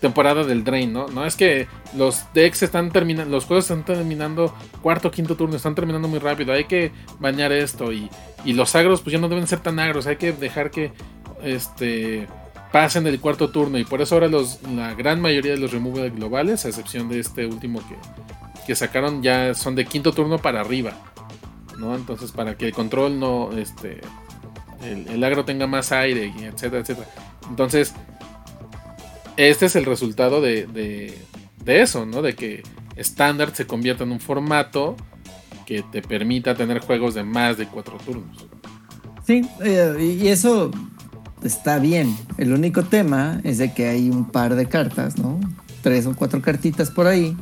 temporada del Drain, ¿no? No es que los decks están terminando, los juegos están terminando cuarto, quinto turno, están terminando muy rápido, hay que bañar esto y, y los agros pues ya no deben ser tan agros, hay que dejar que este pasen el cuarto turno y por eso ahora los, la gran mayoría de los removal globales, a excepción de este último que, que sacaron, ya son de quinto turno para arriba, ¿no? Entonces para que el control no, este, el, el agro tenga más aire, etcétera, etcétera. Entonces, este es el resultado de, de, de eso, ¿no? De que estándar se convierta en un formato que te permita tener juegos de más de cuatro turnos. Sí, eh, y eso está bien. El único tema es de que hay un par de cartas, ¿no? Tres o cuatro cartitas por ahí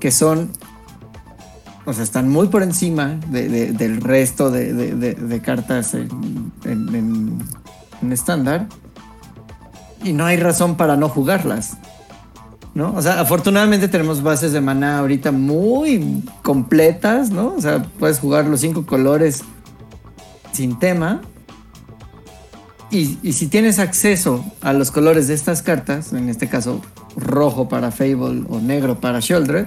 que son, o sea, están muy por encima de- de- del resto de- de cartas en, en- en- en estándar y no hay razón para no jugarlas. ¿No? O sea, afortunadamente tenemos bases de maná ahorita muy completas, ¿no? O sea, puedes jugar los cinco colores sin tema. Y, y si tienes acceso a los colores de estas cartas, en este caso rojo para Fable o negro para Shieldred,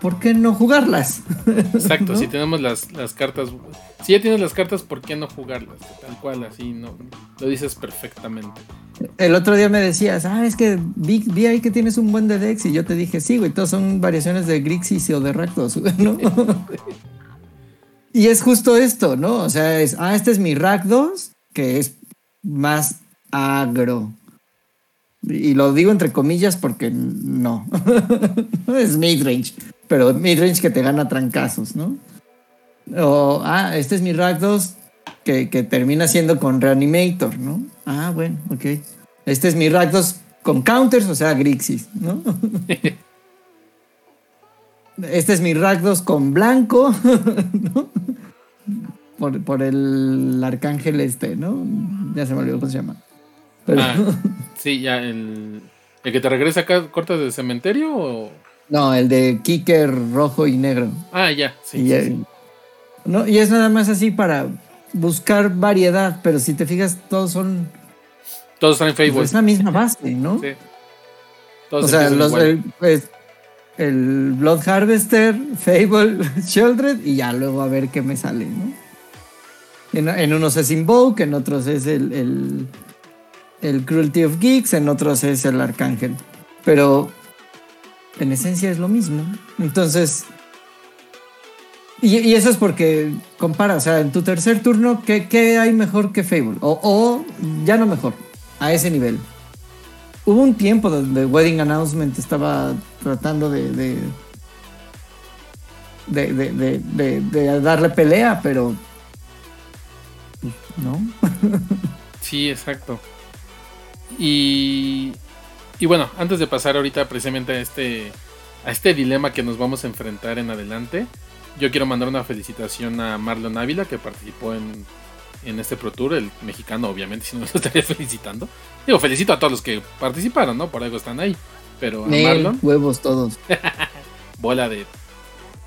¿por qué no jugarlas? Exacto, (laughs) ¿No? si tenemos las, las cartas. Si ya tienes las cartas, ¿por qué no jugarlas? Tal cual, así, no. Lo dices perfectamente. El otro día me decías, ah, es que vi, vi ahí que tienes un buen de decks y yo te dije, sí, güey, todos son variaciones de Grixis o de Rakdos, (laughs) ¿no? (laughs) y es justo esto, ¿no? O sea, es, ah, este es mi Rakdos, que es más agro. Y lo digo entre comillas porque no. (laughs) es midrange, pero midrange que te gana trancazos, ¿no? O, ah, este es mi Rakdos que, que termina siendo con Reanimator, ¿no? Ah, bueno, ok. Este es mi Rakdos con counters, o sea, Grixis, ¿no? (laughs) Este es mi Rakdos con blanco, (laughs) ¿no? Por, por el arcángel este, ¿no? Ya se me olvidó cómo se llama. Pero- Ah, sí, ya, el. ¿El que te regresa acá cortas del cementerio o.? No, el de Kicker rojo y negro. Ah, ya, sí. y, sí, ya- sí. ¿no? y es nada más así para buscar variedad, pero si te fijas, todos son. Todos están en Facebook. Es la misma base, ¿no? Sí. Todos O sea, los, el, pues, el Blood Harvester, Fable, (laughs) Shieldred, y ya luego a ver qué me sale, ¿no? En, unos es Invoke, en otros es el, el, el Cruelty of Geeks, en otros es el Arcángel. Pero en esencia es lo mismo. Entonces. Y, eso es porque compara, o sea, en tu tercer turno, ¿qué, qué hay mejor que Fable? O, ya no mejor, a ese nivel. Hubo un tiempo donde Wedding Announcement estaba tratando de, de- de- de darle pelea, pero. No. Sí, exacto. Y, y bueno, antes de pasar ahorita precisamente a este, a este dilema que nos vamos a enfrentar en adelante, yo quiero mandar una felicitación a Marlon Ávila que participó en, en este Pro Tour, el mexicano obviamente, si no lo (laughs) estaría felicitando. Digo, felicito a todos los que participaron, ¿no? Por algo están ahí. Pero a Nel, Marlon, huevos todos. (laughs) bola de...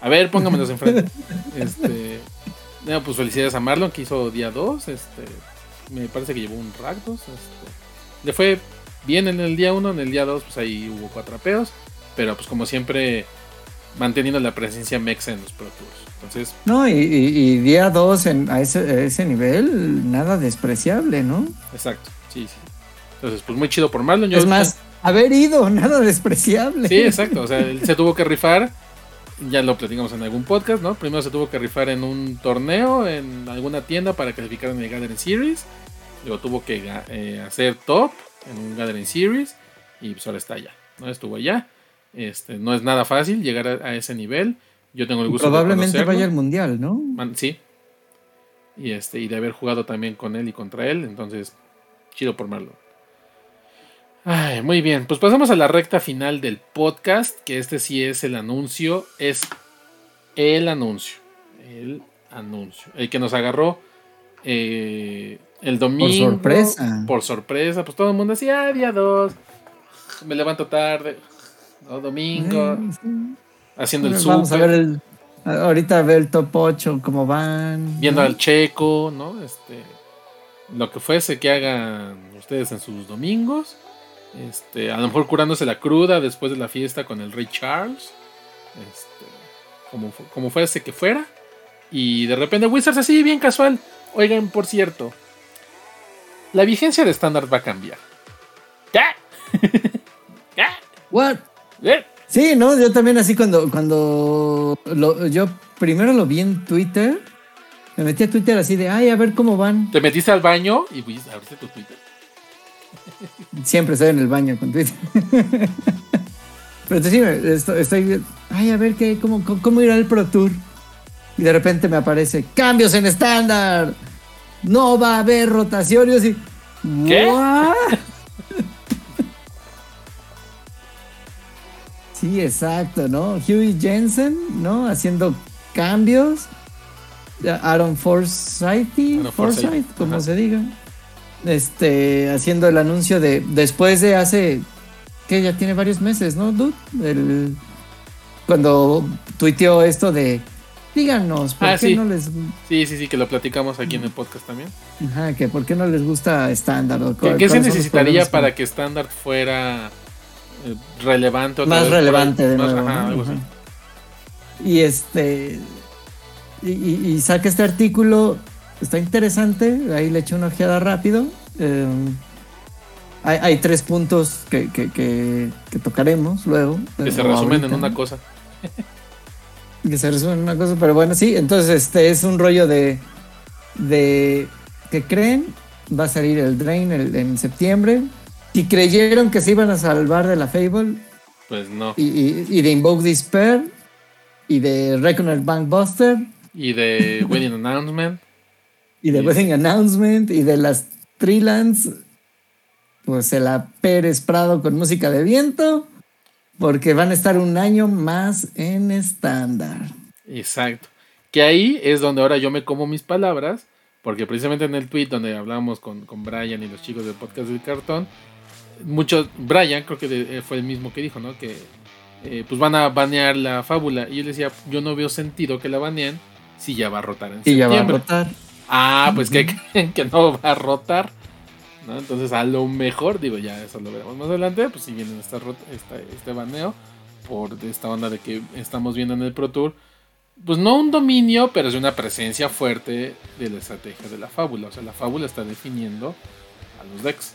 A ver, póngamelos (laughs) enfrente. Este... no, pues felicidades a Marlon que hizo día 2. Este, me parece que llevó un Rakdos. Este, le fue bien en el día 1, en el día 2 pues ahí hubo cuatro apeos. Pero pues como siempre manteniendo la presencia mexa en los Pro Tours. Entonces, No, y, y- y día 2 a ese, a ese nivel, nada despreciable, ¿no? exacto, sí, sí. Entonces, pues muy chido por Marlon. Yo es más, haber ido, (laughs) nada despreciable. Sí, exacto. O sea, él se tuvo que rifar. Ya lo platicamos en algún podcast, ¿no? Primero se tuvo que rifar en un torneo, en alguna tienda para clasificar en el Gathering Series. Luego tuvo que eh, hacer top en un Gathering Series. Y pues ahora está allá, ¿no? Estuvo allá. Este, no es nada fácil llegar a, a ese nivel. Yo tengo el gusto Probablemente de vaya al mundial, ¿no? Man- sí. Y este, y de haber jugado también con él y contra él. Entonces, chido por Marlon. Ay, muy bien. Pues pasamos a la recta final del podcast. Que este sí es el anuncio. Es el anuncio. El anuncio. El que nos agarró eh, el domingo. sorpresa. Por sorpresa. Pues todo el mundo decía, ah, día 2. Me levanto tarde. No, domingo. Sí. Haciendo el Vamos a ver el. Ahorita a ver el top 8, cómo van. viendo ¿no? al checo, ¿no? Este, lo que fuese que hagan ustedes en sus domingos. Este, a lo mejor curándose la cruda después de la fiesta con el rey Charles. Este, como, como fuese que fuera. Y de repente Wizards así, bien casual. Oigan, por cierto, la vigencia de estándar va a cambiar. ¿Qué? (laughs) ¿Qué? What? ¿Eh? Sí, ¿no? Yo también así cuando, cuando lo- yo primero lo vi en Twitter, me metí a Twitter así de, ay, a ver cómo van. Te metiste al baño y abriste tu Twitter. Siempre estoy en el baño con Twitter. Pero sí, estoy, estoy, ay, a ver qué, cómo, cómo, irá el Pro Tour. Y de repente me aparece, cambios en estándar. No va a haber rotación. Y así, ¿Qué? "What?". Sí, exacto, ¿no? Huey Jensen, ¿no? Haciendo cambios. Aaron Forsythe, Forsythe, como se diga. Este, haciendo el anuncio de después de hace que ya tiene varios meses, ¿no, dude? El, cuando tuiteó esto de díganos, ¿por Ah, qué sí. no les Sí, sí, sí, que lo platicamos aquí en el podcast también. ajá, que por qué no les gusta estándar? ¿Qué, qué se necesitaría para que estándar fuera eh, relevante? más vez relevante de Más- nuevo, ajá, ¿no? algo así. Ajá. Y este y, y- y saca este artículo, está interesante, ahí le eché una ojeada rápido. eh, hay, hay tres puntos que, que- que- que tocaremos luego. Que se o resumen en una cosa. (laughs) que se resume en una cosa, pero bueno, sí, entonces este es un rollo de, de que creen, va a salir el Drain el- en septiembre. Si creyeron que se iban a salvar de la Fable Pues no. y, y- y de Invoke Despair y de Reckoner Bankbuster Y de Wedding Announcement. Y de. Wedding Announcement y de las Trilands, pues se la Pérez Prado con música de viento, porque van a estar un año más en estándar. Exacto. Que ahí es donde ahora yo me como mis palabras, porque precisamente en el tweet donde hablamos con, con Brian y los chicos del podcast del cartón, muchos, Brian creo que de- eh, fue el mismo que dijo, ¿no? Que eh, pues van a banear la fábula. Y yo le decía, yo no veo sentido que la baneen si ya va a rotar en Y ya va a septiembre. rotar. Ah, pues que (laughs) que no va a rotar. ¿no? Entonces a lo mejor, digo, ya eso lo veremos más adelante, pues si viene esta, esta- este baneo por esta onda de que estamos viendo en el Pro Tour, pues no un dominio, pero es una presencia fuerte de la estrategia de la fábula. O sea, la fábula está definiendo a los decks.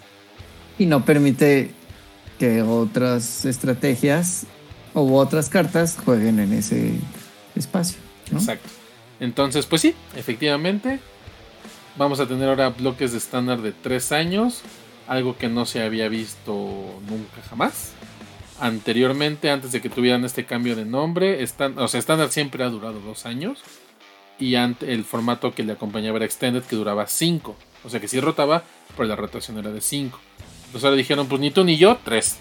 y no permite que otras estrategias o otras cartas jueguen en ese espacio. ¿no? Exacto. Entonces, pues sí, efectivamente. Vamos a tener ahora bloques de estándar de 3 años. Algo que no se había visto nunca jamás. Anteriormente, antes de que tuvieran este cambio de nombre, están, o sea, estándar siempre ha durado 2 años. Y el formato que le acompañaba era Extended, que duraba 5. O sea que sí rotaba, pero la rotación era de 5. Entonces ahora dijeron, pues ni tú ni yo, 3.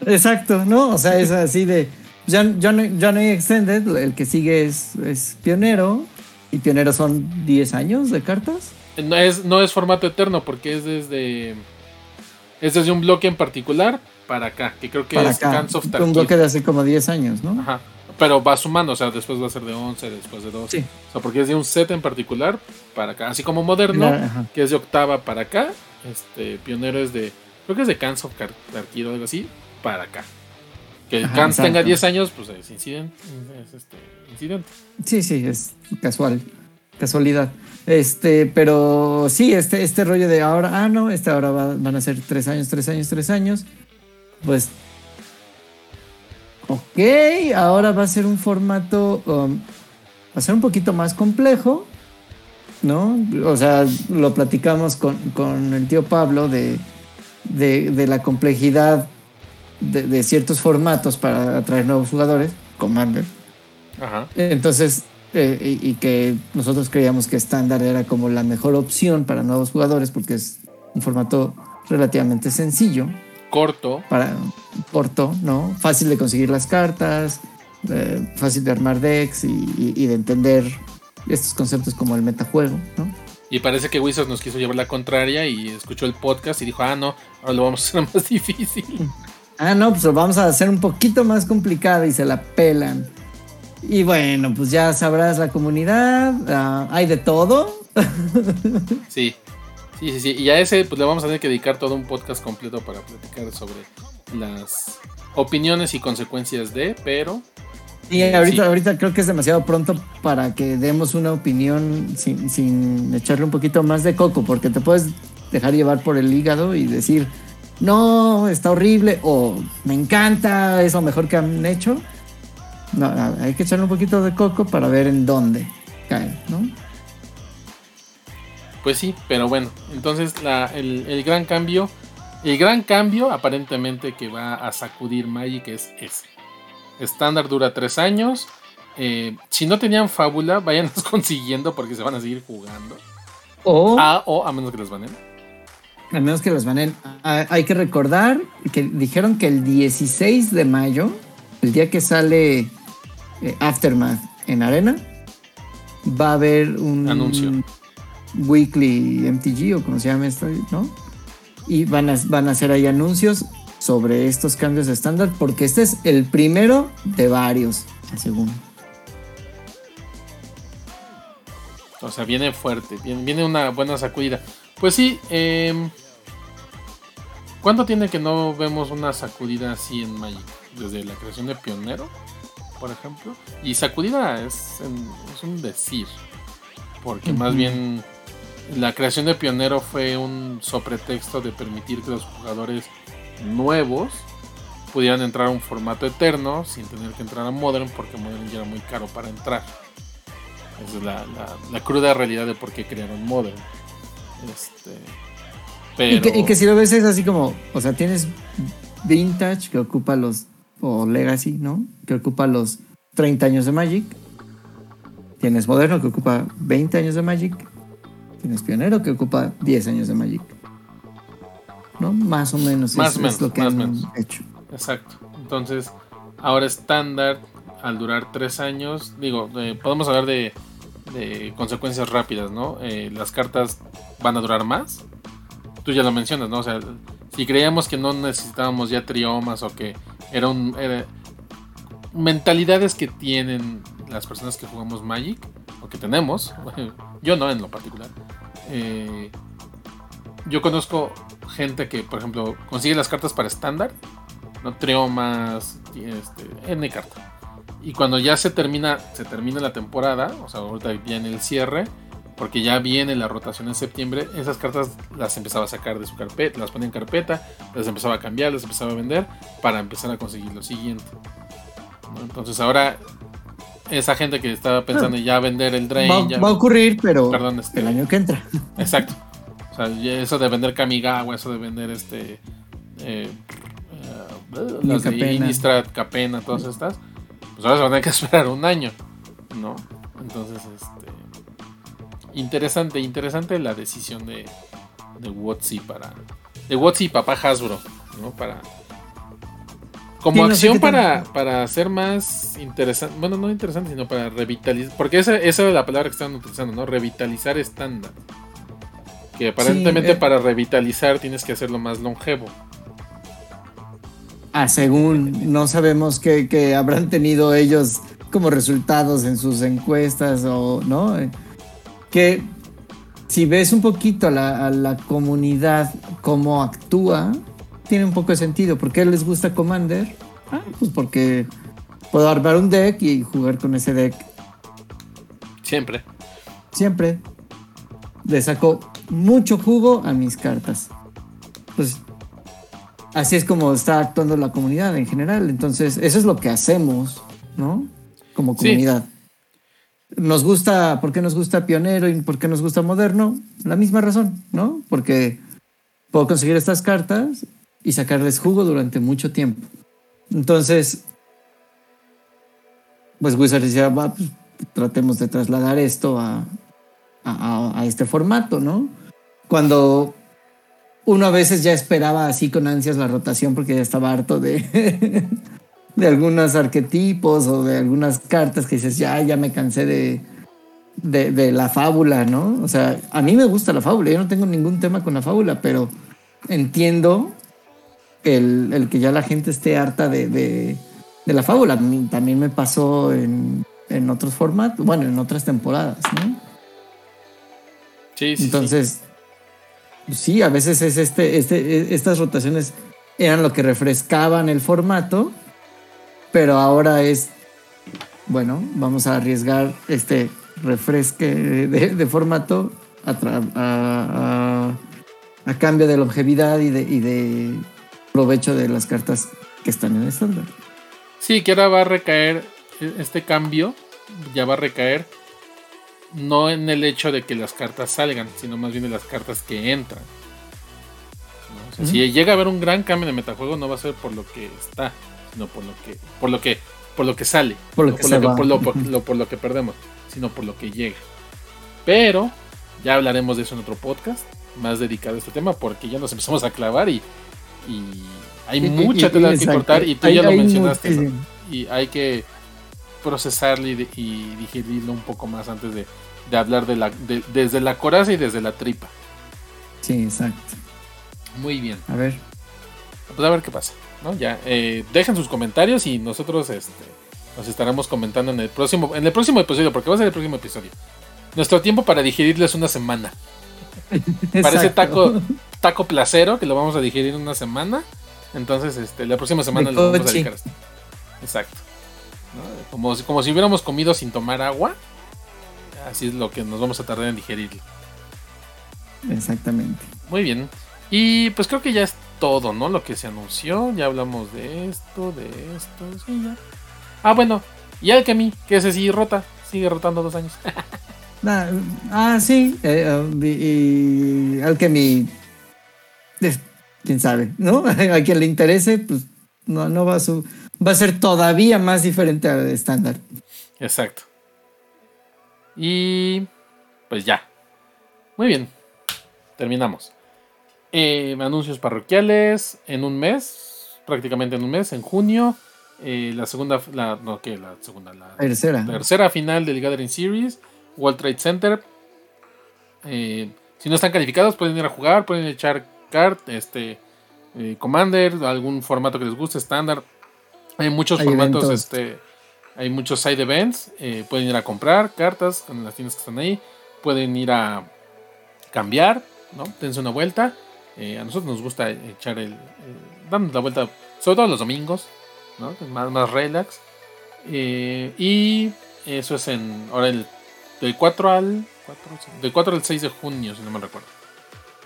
(laughs) Exacto, ¿no? O sea, es así de. Ya, ya, no, ya no hay Extended, el que sigue es, es Pionero. Y Pionero son 10 años de cartas. No es, no es formato eterno porque es desde. Es desde un bloque en particular para acá, que creo que para es acá. Of Un bloque de hace como 10 años, ¿no? Ajá. Pero va sumando, o sea, después va a ser de 11, después de 12. Sí. O sea, porque es de un set en particular para acá. Así como moderno, La- que es de octava para acá. Este, pionero es de. Creo que es de Cans of Car- o algo así, para acá. Que el Ajá, Cans tenga exacto. 10 años, pues es incidente. Es este, incidente. Sí, sí, es casual, casualidad. Este, pero sí, este, este rollo de ahora, ah, no, este ahora va- van a ser tres años, tres años, tres años. Pues, ok, ahora va a ser un formato, um, va a ser un poquito más complejo, ¿no? O sea, lo platicamos con, con el tío Pablo de, de, de la complejidad de, de ciertos formatos para atraer nuevos jugadores, Commander. Ajá. Entonces, eh, y, y que nosotros creíamos que estándar era como la mejor opción para nuevos jugadores porque es un formato relativamente sencillo, Corto. para corto, ¿no? Fácil de conseguir las cartas, eh, fácil de armar decks y, y- y de entender estos conceptos como el metajuego, ¿no? Y parece que Wizards nos quiso llevar la contraria y escuchó el podcast y dijo, ah, no, ahora lo vamos a hacer (laughs) más difícil. Ah, no, pues lo vamos a hacer un poquito más complicado y se la pelan. Y bueno, pues ya sabrás la comunidad, ah, hay de todo. (laughs) Sí, sí, sí, sí. Y a ese pues le vamos a tener que dedicar todo un podcast completo para platicar sobre las opiniones y consecuencias de, pero Y ahorita, Sí. ahorita creo que es demasiado pronto para que demos una opinión sin, sin echarle un poquito más de coco, porque te puedes dejar llevar por el hígado y decir, no, está horrible, o me encanta, es lo mejor que han hecho. No, hay que echarle un poquito de coco para ver en dónde cae, ¿no? pues sí, pero bueno. Entonces la, el, el gran cambio, el gran cambio aparentemente que va a sacudir Magic es ese. Estándar dura tres años. Eh, si no tenían fábula, (laughs) vayan (laughs) consiguiendo porque se van a seguir jugando. O, A o a menos que los banen. Al menos que los banen, hay que recordar que dijeron que el 16 de mayo, el día que sale eh, Aftermath en Arena, va a haber un Anuncio. weekly MTG o como se llama esto, ¿no? Y van a, van a hacer ahí anuncios sobre estos cambios de estándar porque este es el primero de varios, según. O sea, viene fuerte, viene, viene una buena sacudida. Pues sí, eh, ¿cuánto tiene que no vemos una sacudida así en Magic? Desde la creación de Pionero, por ejemplo. Y sacudida es, es un decir. Porque más bien la creación de Pionero fue un sopretexto de permitir que los jugadores nuevos pudieran entrar a un formato eterno sin tener que entrar a Modern porque Modern ya era muy caro para entrar. Esa es la, cruda realidad de por qué crearon Modern. Este, y, que, si lo ves es así como, o sea, tienes Vintage que ocupa los, o Legacy, ¿no? Que ocupa los 30 años de Magic. Tienes Moderno que ocupa 20 años de Magic. Tienes Pionero que ocupa 10 años de Magic. ¿No? Más o menos más es, menos, lo que han hecho. Exacto. Entonces, ahora estándar, al durar 3 años, digo, eh, podemos hablar de consecuencias rápidas, ¿no? Eh, las cartas van a durar más. Tú ya lo mencionas, ¿no? O sea, si creíamos que no necesitábamos ya triomas o que era un... mentalidades que tienen las personas que jugamos Magic, o que tenemos, (laughs) yo no en lo particular. Eh, yo conozco gente que, por ejemplo, consigue las cartas para estándar, ¿no? Triomas, este, N carta y cuando ya se termina, se termina la temporada, o sea, ahorita viene el cierre, porque ya viene la rotación en septiembre, esas cartas las empezaba a sacar de su carpeta, las ponía en carpeta, las empezaba a cambiar, las empezaba a vender para empezar a conseguir lo siguiente. Entonces ahora esa gente que estaba pensando en ya vender el Drain... Va, va a ocurrir, pero perdón, este, el año que entra. (laughs) Exacto. O sea, eso de vender Kamigawa, eso de vender este... Eh, eh, las de Capena, todas estas pues ahora se van a tener que (laughs) esperar un año, ¿no? Entonces, este. Interesante, interesante la decisión de, de Wotzi para. De Wotzi y papá Hasbro, ¿no? Para. Como acción para, para hacer más interesante, bueno, no interesante, sino para revitalizar, porque esa, esa es la palabra que están utilizando, ¿no? Revitalizar estándar. Que aparentemente eh. para revitalizar tienes que hacerlo más longevo. Ah, según no sabemos qué, habrán tenido ellos como resultados en sus encuestas o no. Que si ves un poquito a la, comunidad cómo actúa, tiene un poco de sentido. ¿Por qué les gusta Commander? Ah, pues porque puedo armar un deck y jugar con ese deck. Siempre. Siempre. Le saco mucho jugo a mis cartas. Pues así es como está actuando la comunidad en general. Entonces, eso es lo que hacemos, ¿no? Como comunidad. Nos gusta, ¿por qué nos gusta pionero y por qué nos gusta moderno? La misma razón, ¿no? Porque puedo conseguir estas cartas y sacarles jugo durante mucho tiempo. Entonces, pues Wizard decía, va, pues, tratemos de trasladar esto a, a, a, este formato, ¿no? Cuando uno a veces ya esperaba así con ansias la rotación porque ya estaba harto de, (laughs) de algunos arquetipos o de algunas cartas que dices, ya, ya me cansé de, de, la fábula, ¿no? O sea, a mí me gusta la fábula, yo no tengo ningún tema con la fábula, pero entiendo el, el que ya la gente esté harta de, de, la fábula. También me pasó en, en otros formatos, bueno, en otras temporadas, ¿no? Sí, sí. Entonces, sí, a veces es este, este, estas rotaciones eran lo que refrescaban el formato, pero ahora es, bueno, vamos a arriesgar este refresque de, formato a, cambio de longevidad y de, y de provecho de las cartas que están en estándar. Sí, que ahora va a recaer este cambio, ya va a recaer no en el hecho de que las cartas salgan, sino más bien de las cartas que entran. Si llega a haber un gran cambio de metajuego, no va a ser por lo que está, sino por lo que, por lo que, por lo que sale, por lo, que, por lo, que perdemos, sino por lo que llega. Pero ya hablaremos de eso en otro podcast, más dedicado a este tema, porque ya nos empezamos a clavar y, hay mucha tela que cortar y tú ya lo mencionaste. Y hay que procesarlo y, digerirlo un poco más antes de, hablar de la, desde la coraza y desde la tripa. Sí, exacto. Muy bien. A ver. Pues a ver qué pasa. ¿no? Ya, eh, dejen sus comentarios y nosotros este, nos estaremos comentando en el próximo, en el próximo episodio, porque va a ser el próximo episodio. nuestro tiempo para digerirlo es una semana. (laughs) Parece taco, taco placero que lo vamos a digerir en una semana. Entonces, este, la próxima semana lo vamos a dedicar a Como, como si hubiéramos comido sin tomar agua. Así es lo que nos vamos a tardar en digerirlo. Exactamente. Muy bien. Y pues creo que ya es todo, ¿no? Lo que se anunció. Ya hablamos de esto, de esto. Sí, ya. Ah, bueno. Y Alchemy, que ese sí rota. Sigue rotando dos años. (laughs) ah, ah, sí. Eh, uh, y Alchemy. Quién sabe, ¿no? (laughs) A quien le interese, pues no, no va a su. Va a ser todavía más diferente al estándar. Exacto. Y. Pues ya. Muy bien. Terminamos. Eh, anuncios parroquiales en un mes, prácticamente en un mes, en junio. Eh, la segunda, la, no, ¿qué? La segunda, la tercera. tercera final del Gathering Series, World Trade Center. Eh, si no están calificados, pueden ir a jugar, pueden echar card, este, Commander, algún formato que les guste, estándar. Hay muchos formatos, este, hay muchos side events. pueden ir a comprar cartas con las tiendas que están ahí. Pueden ir a cambiar, ¿no? Dense una vuelta. a nosotros nos gusta echar el, el, la vuelta, sobre todo los domingos. Más, más relax. Eh, y eso es en. Ahora el. Del 4 al. 4, 4 al 6 de junio, si no me recuerdo.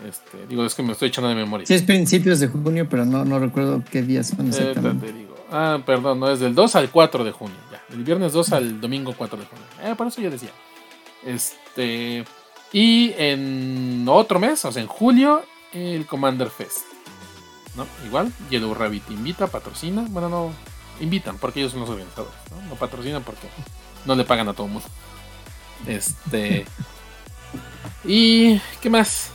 Este, digo, es que me estoy echando de memoria. Sí, es principios de junio, pero no, no recuerdo qué días son eh, exactamente. digo. Ah, perdón, no, es del 2 al 4 de junio. Ya. Del viernes 2 al domingo 4 de junio. Eh, por eso yo decía. Este. Y en otro mes, o sea, en julio, el Commander Fest. ¿no? Igual, Yellow Rabbit invita, patrocina. Bueno, no invitan porque ellos son los organizadores, ¿no? Patrocinan porque no le pagan a todo el mundo. Este. ¿Y qué más?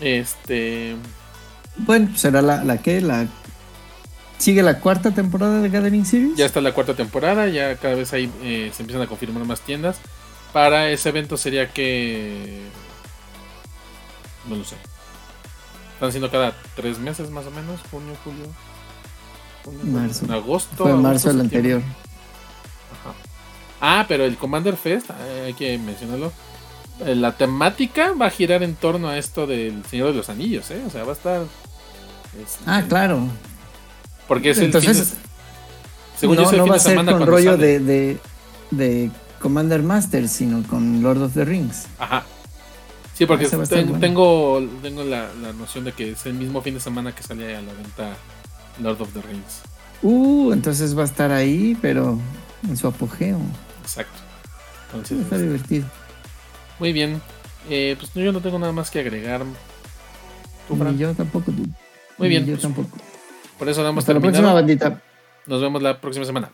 Este. Bueno, será la, la que, la. ¿Sigue la cuarta temporada de Gathering Series? Ya está la cuarta temporada, ya cada vez ahí eh, se empiezan a confirmar más tiendas. Para ese evento sería que. No lo sé. Están haciendo cada tres meses más o menos, junio, julio. marzo. En agosto. Fue marzo el anterior. Ajá. Ah, pero el Commander Fest, eh, hay que mencionarlo. Eh, la temática va a girar en torno a esto del Señor de los Anillos, ¿eh? O sea, va a estar. Este, ah, claro. Porque es Entonces, el fin de, según no, yo, no va a ser con rollo de, de, de Commander Master, sino con Lord of the Rings. Ajá. Sí, porque tengo, tengo, tengo la, la, noción de que es el mismo fin de semana que sale a la venta Lord of the Rings. Uh, entonces va a estar ahí, pero en su apogeo. Exacto. Entonces, está este, divertido. Muy bien. Eh, pues yo no tengo nada más que agregar. Ni yo tampoco. Tú. Muy bien. Yo pues, tampoco. Por eso damos Hasta la próxima bandita. Nos vemos la próxima semana.